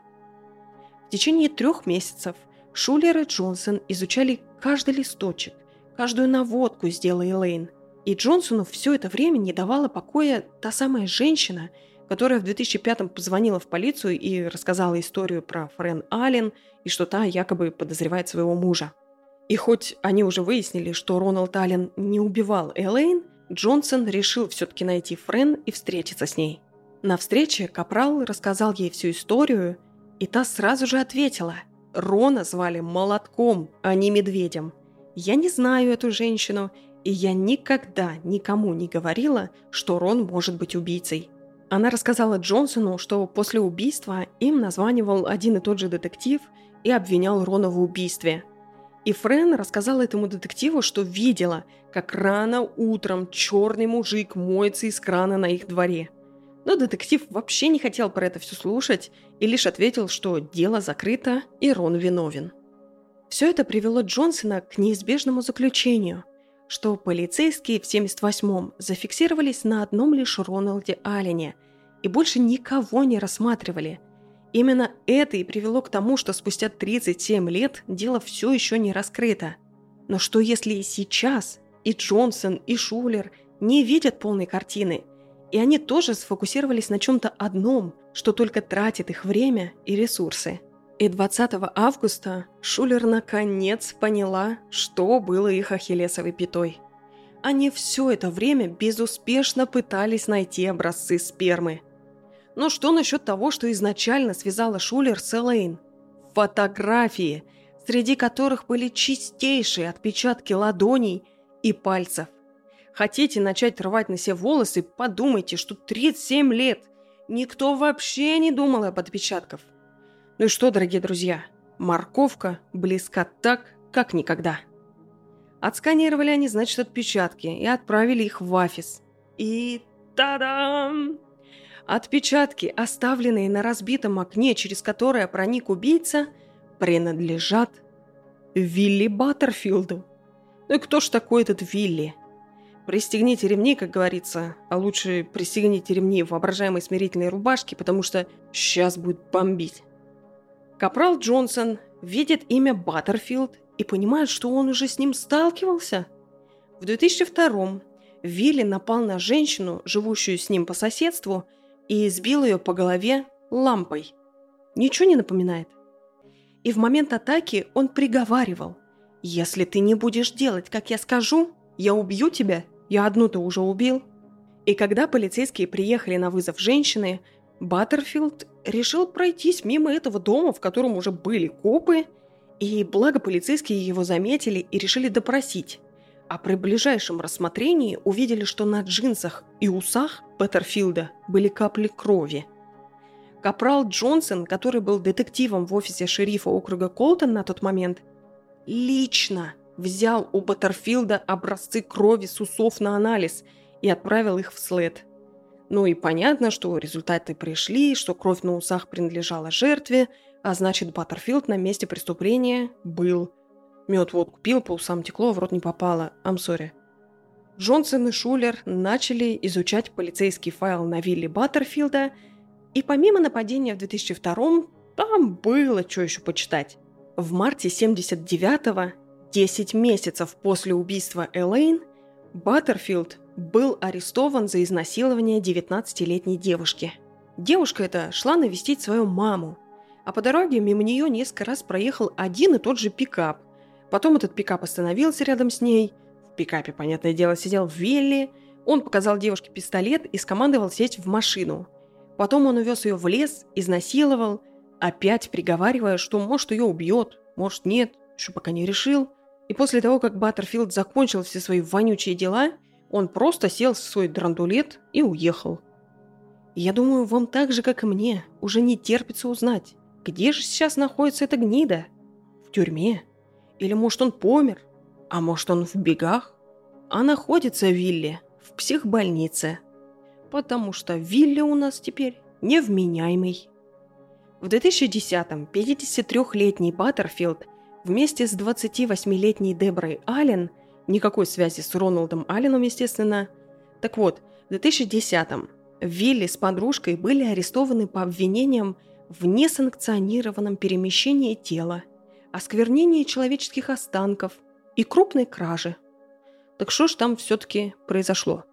Speaker 1: В течение трех месяцев Шулер и Джонсон изучали каждый листочек, каждую наводку с дела Элейн. И Джонсону все это время не давала покоя та самая женщина, которая в 2005-м позвонила в полицию и рассказала историю про Френ Аллен и что та якобы подозревает своего мужа. И хоть они уже выяснили, что Роналд Аллен не убивал Элейн, Джонсон решил все-таки найти Френ и встретиться с ней. На встрече Капрал рассказал ей всю историю, и та сразу же ответила. Рона звали Молотком, а не Медведем. Я не знаю эту женщину, и я никогда никому не говорила, что Рон может быть убийцей. Она рассказала Джонсону, что после убийства им названивал один и тот же детектив и обвинял Рона в убийстве. И Френ рассказала этому детективу, что видела, как рано утром черный мужик моется из крана на их дворе – но детектив вообще не хотел про это все слушать и лишь ответил, что дело закрыто и Рон виновен. Все это привело Джонсона к неизбежному заключению, что полицейские в 78-м зафиксировались на одном лишь Роналде Аллене и больше никого не рассматривали. Именно это и привело к тому, что спустя 37 лет дело все еще не раскрыто. Но что если и сейчас и Джонсон, и Шулер не видят полной картины – и они тоже сфокусировались на чем-то одном, что только тратит их время и ресурсы. И 20 августа Шулер наконец поняла, что было их ахиллесовой пятой. Они все это время безуспешно пытались найти образцы спермы. Но что насчет того, что изначально связала Шулер с Элейн? Фотографии, среди которых были чистейшие отпечатки ладоней и пальцев. Хотите начать рвать на себе волосы, подумайте, что 37 лет. Никто вообще не думал об отпечатках. Ну и что, дорогие друзья, морковка близка так, как никогда. Отсканировали они, значит, отпечатки и отправили их в офис. И та-дам! Отпечатки, оставленные на разбитом окне, через которое проник убийца, принадлежат Вилли Баттерфилду. Ну и кто ж такой этот Вилли? Пристегните ремни, как говорится, а лучше пристегните ремни в воображаемой смирительной рубашке, потому что сейчас будет бомбить. Капрал Джонсон видит имя Баттерфилд и понимает, что он уже с ним сталкивался. В 2002-м Вилли напал на женщину, живущую с ним по соседству, и избил ее по голове лампой. Ничего не напоминает. И в момент атаки он приговаривал, «Если ты не будешь делать, как я скажу, я убью тебя я одну-то уже убил. И когда полицейские приехали на вызов женщины, Баттерфилд решил пройтись мимо этого дома, в котором уже были копы, и благо полицейские его заметили и решили допросить. А при ближайшем рассмотрении увидели, что на джинсах и усах Баттерфилда были капли крови. Капрал Джонсон, который был детективом в офисе шерифа округа Колтон на тот момент, лично взял у Баттерфилда образцы крови с усов на анализ и отправил их в след. Ну и понятно, что результаты пришли, что кровь на усах принадлежала жертве, а значит Баттерфилд на месте преступления был. Мед вот купил, по усам текло, в рот не попало. Sorry. Джонсон и Шулер начали изучать полицейский файл на вилле Баттерфилда, и помимо нападения в 2002 там было что еще почитать. В марте 79-го 10 месяцев после убийства Элейн Баттерфилд был арестован за изнасилование 19-летней девушки. Девушка эта шла навестить свою маму, а по дороге мимо нее несколько раз проехал один и тот же пикап. Потом этот пикап остановился рядом с ней. В пикапе, понятное дело, сидел Вилли. Он показал девушке пистолет и скомандовал сесть в машину. Потом он увез ее в лес, изнасиловал, опять приговаривая, что может ее убьет, может нет, еще пока не решил – и после того, как Баттерфилд закончил все свои вонючие дела, он просто сел в свой драндулет и уехал. Я думаю, вам так же, как и мне, уже не терпится узнать, где же сейчас находится эта гнида? В тюрьме? Или может он помер? А может он в бегах? А находится Вилли в психбольнице. Потому что Вилли у нас теперь невменяемый. В 2010-м 53-летний Баттерфилд Вместе с 28-летней Деброй Аллен, никакой связи с Роналдом Алленом, естественно. Так вот, в 2010-м Вилли с подружкой были арестованы по обвинениям в несанкционированном перемещении тела, осквернении человеческих останков и крупной краже. Так что ж там все-таки произошло?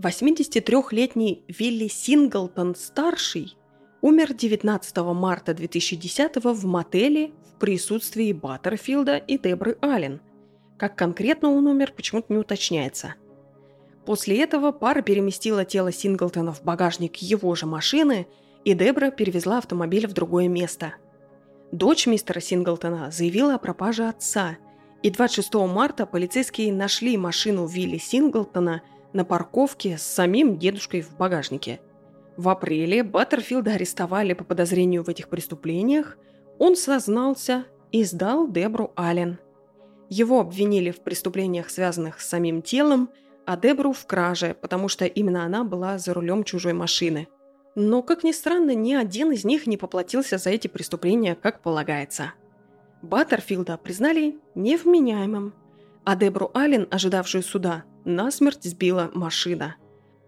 Speaker 1: 83-летний Вилли Синглтон-старший умер 19 марта 2010 в мотеле присутствии Баттерфилда и Дебры Аллен. Как конкретно он умер, почему-то не уточняется. После этого пара переместила тело Синглтона в багажник его же машины, и Дебра перевезла автомобиль в другое место. Дочь мистера Синглтона заявила о пропаже отца, и 26 марта полицейские нашли машину Вилли Синглтона на парковке с самим дедушкой в багажнике. В апреле Баттерфилда арестовали по подозрению в этих преступлениях, он сознался и сдал Дебру Аллен. Его обвинили в преступлениях, связанных с самим телом, а Дебру в краже, потому что именно она была за рулем чужой машины. Но, как ни странно, ни один из них не поплатился за эти преступления, как полагается. Баттерфилда признали невменяемым, а Дебру Аллен, ожидавшую суда, насмерть сбила машина.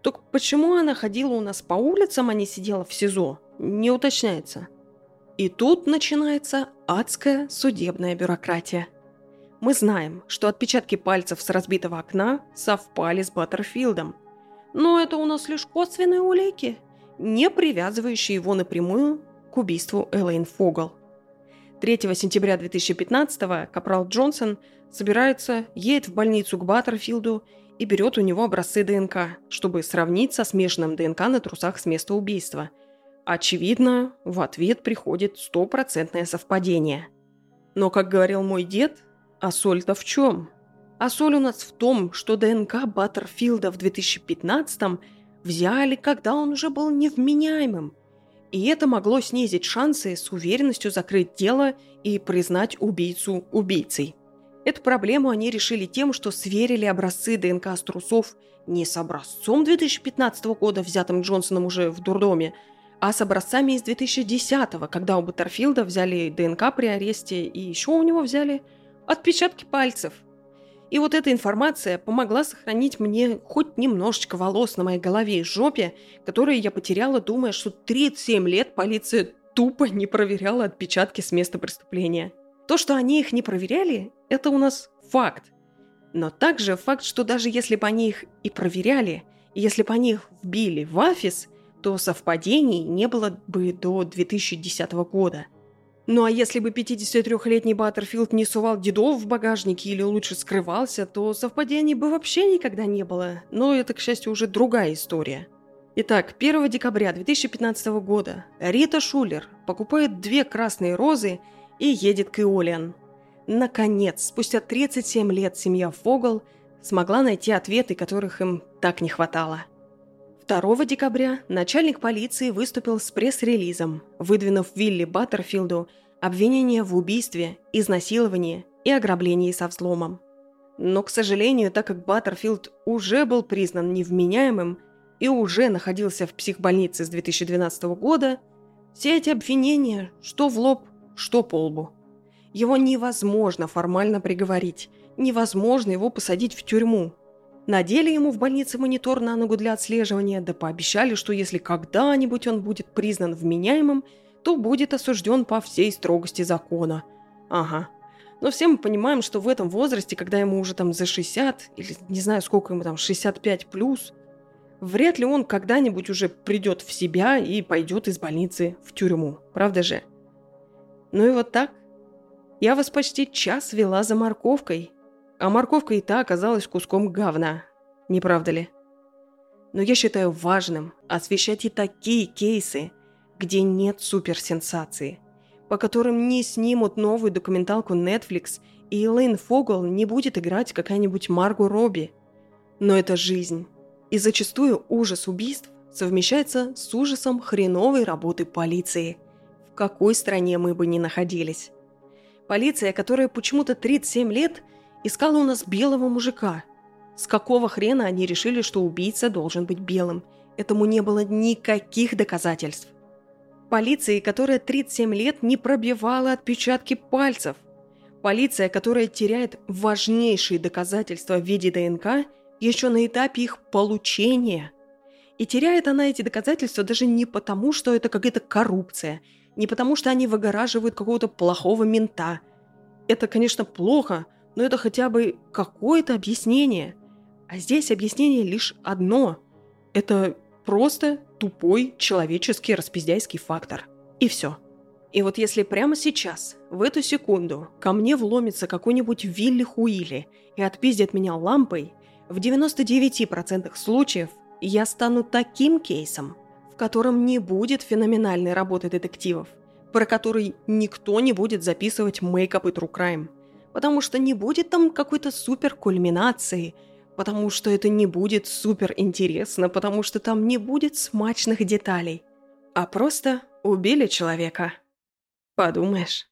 Speaker 1: Так почему она ходила у нас по улицам, а не сидела в СИЗО, не уточняется. И тут начинается адская судебная бюрократия. Мы знаем, что отпечатки пальцев с разбитого окна совпали с Баттерфилдом. Но это у нас лишь косвенные улики, не привязывающие его напрямую к убийству Элейн Фогл. 3 сентября 2015 капрал Джонсон собирается, едет в больницу к Баттерфилду и берет у него образцы ДНК, чтобы сравнить со смешанным ДНК на трусах с места убийства. Очевидно, в ответ приходит стопроцентное совпадение. Но, как говорил мой дед, а соль-то в чем? А соль у нас в том, что ДНК Баттерфилда в 2015-м взяли, когда он уже был невменяемым. И это могло снизить шансы с уверенностью закрыть дело и признать убийцу убийцей. Эту проблему они решили тем, что сверили образцы ДНК с трусов не с образцом 2015 года, взятым Джонсоном уже в дурдоме, а с образцами из 2010, когда у Баттерфилда взяли ДНК при аресте и еще у него взяли отпечатки пальцев. И вот эта информация помогла сохранить мне хоть немножечко волос на моей голове и жопе, которые я потеряла, думая, что 37 лет полиция тупо не проверяла отпечатки с места преступления. То, что они их не проверяли, это у нас факт. Но также факт, что даже если бы они их и проверяли, и если бы они их вбили в офис, то совпадений не было бы до 2010 года. Ну а если бы 53-летний Баттерфилд не сувал дедов в багажнике или лучше скрывался, то совпадений бы вообще никогда не было. Но это, к счастью, уже другая история. Итак, 1 декабря 2015 года Рита Шулер покупает две красные розы и едет к Иолиан. Наконец, спустя 37 лет семья Фогл смогла найти ответы, которых им так не хватало. 2 декабря начальник полиции выступил с пресс-релизом, выдвинув Вилли Баттерфилду обвинение в убийстве, изнасиловании и ограблении со взломом. Но, к сожалению, так как Баттерфилд уже был признан невменяемым и уже находился в психбольнице с 2012 года, все эти обвинения, что в лоб, что по лбу. Его невозможно формально приговорить, невозможно его посадить в тюрьму, Надели ему в больнице монитор на ногу для отслеживания, да пообещали, что если когда-нибудь он будет признан вменяемым, то будет осужден по всей строгости закона. Ага. Но все мы понимаем, что в этом возрасте, когда ему уже там за 60, или не знаю, сколько ему там, 65 плюс, вряд ли он когда-нибудь уже придет в себя и пойдет из больницы в тюрьму. Правда же? Ну и вот так. Я вас почти час вела за морковкой, а морковка и та оказалась куском говна. Не правда ли? Но я считаю важным освещать и такие кейсы, где нет суперсенсации, по которым не снимут новую документалку Netflix, и Элейн Фогл не будет играть какая-нибудь Маргу Робби. Но это жизнь. И зачастую ужас убийств совмещается с ужасом хреновой работы полиции. В какой стране мы бы ни находились. Полиция, которая почему-то 37 лет – искала у нас белого мужика. С какого хрена они решили, что убийца должен быть белым? Этому не было никаких доказательств. Полиции, которая 37 лет не пробивала отпечатки пальцев. Полиция, которая теряет важнейшие доказательства в виде ДНК еще на этапе их получения. И теряет она эти доказательства даже не потому, что это какая-то коррупция, не потому, что они выгораживают какого-то плохого мента. Это, конечно, плохо, но это хотя бы какое-то объяснение. А здесь объяснение лишь одно. Это просто тупой человеческий распиздяйский фактор. И все. И вот если прямо сейчас, в эту секунду, ко мне вломится какой-нибудь Вилли Хуили и отпиздит меня лампой, В 99% случаев я стану таким кейсом, в котором не будет феноменальной работы детективов, про который никто не будет записывать мейкап и true crime, потому что не будет там какой-то супер кульминации, потому что это не будет супер интересно, потому что там не будет смачных деталей, а просто убили человека. Подумаешь.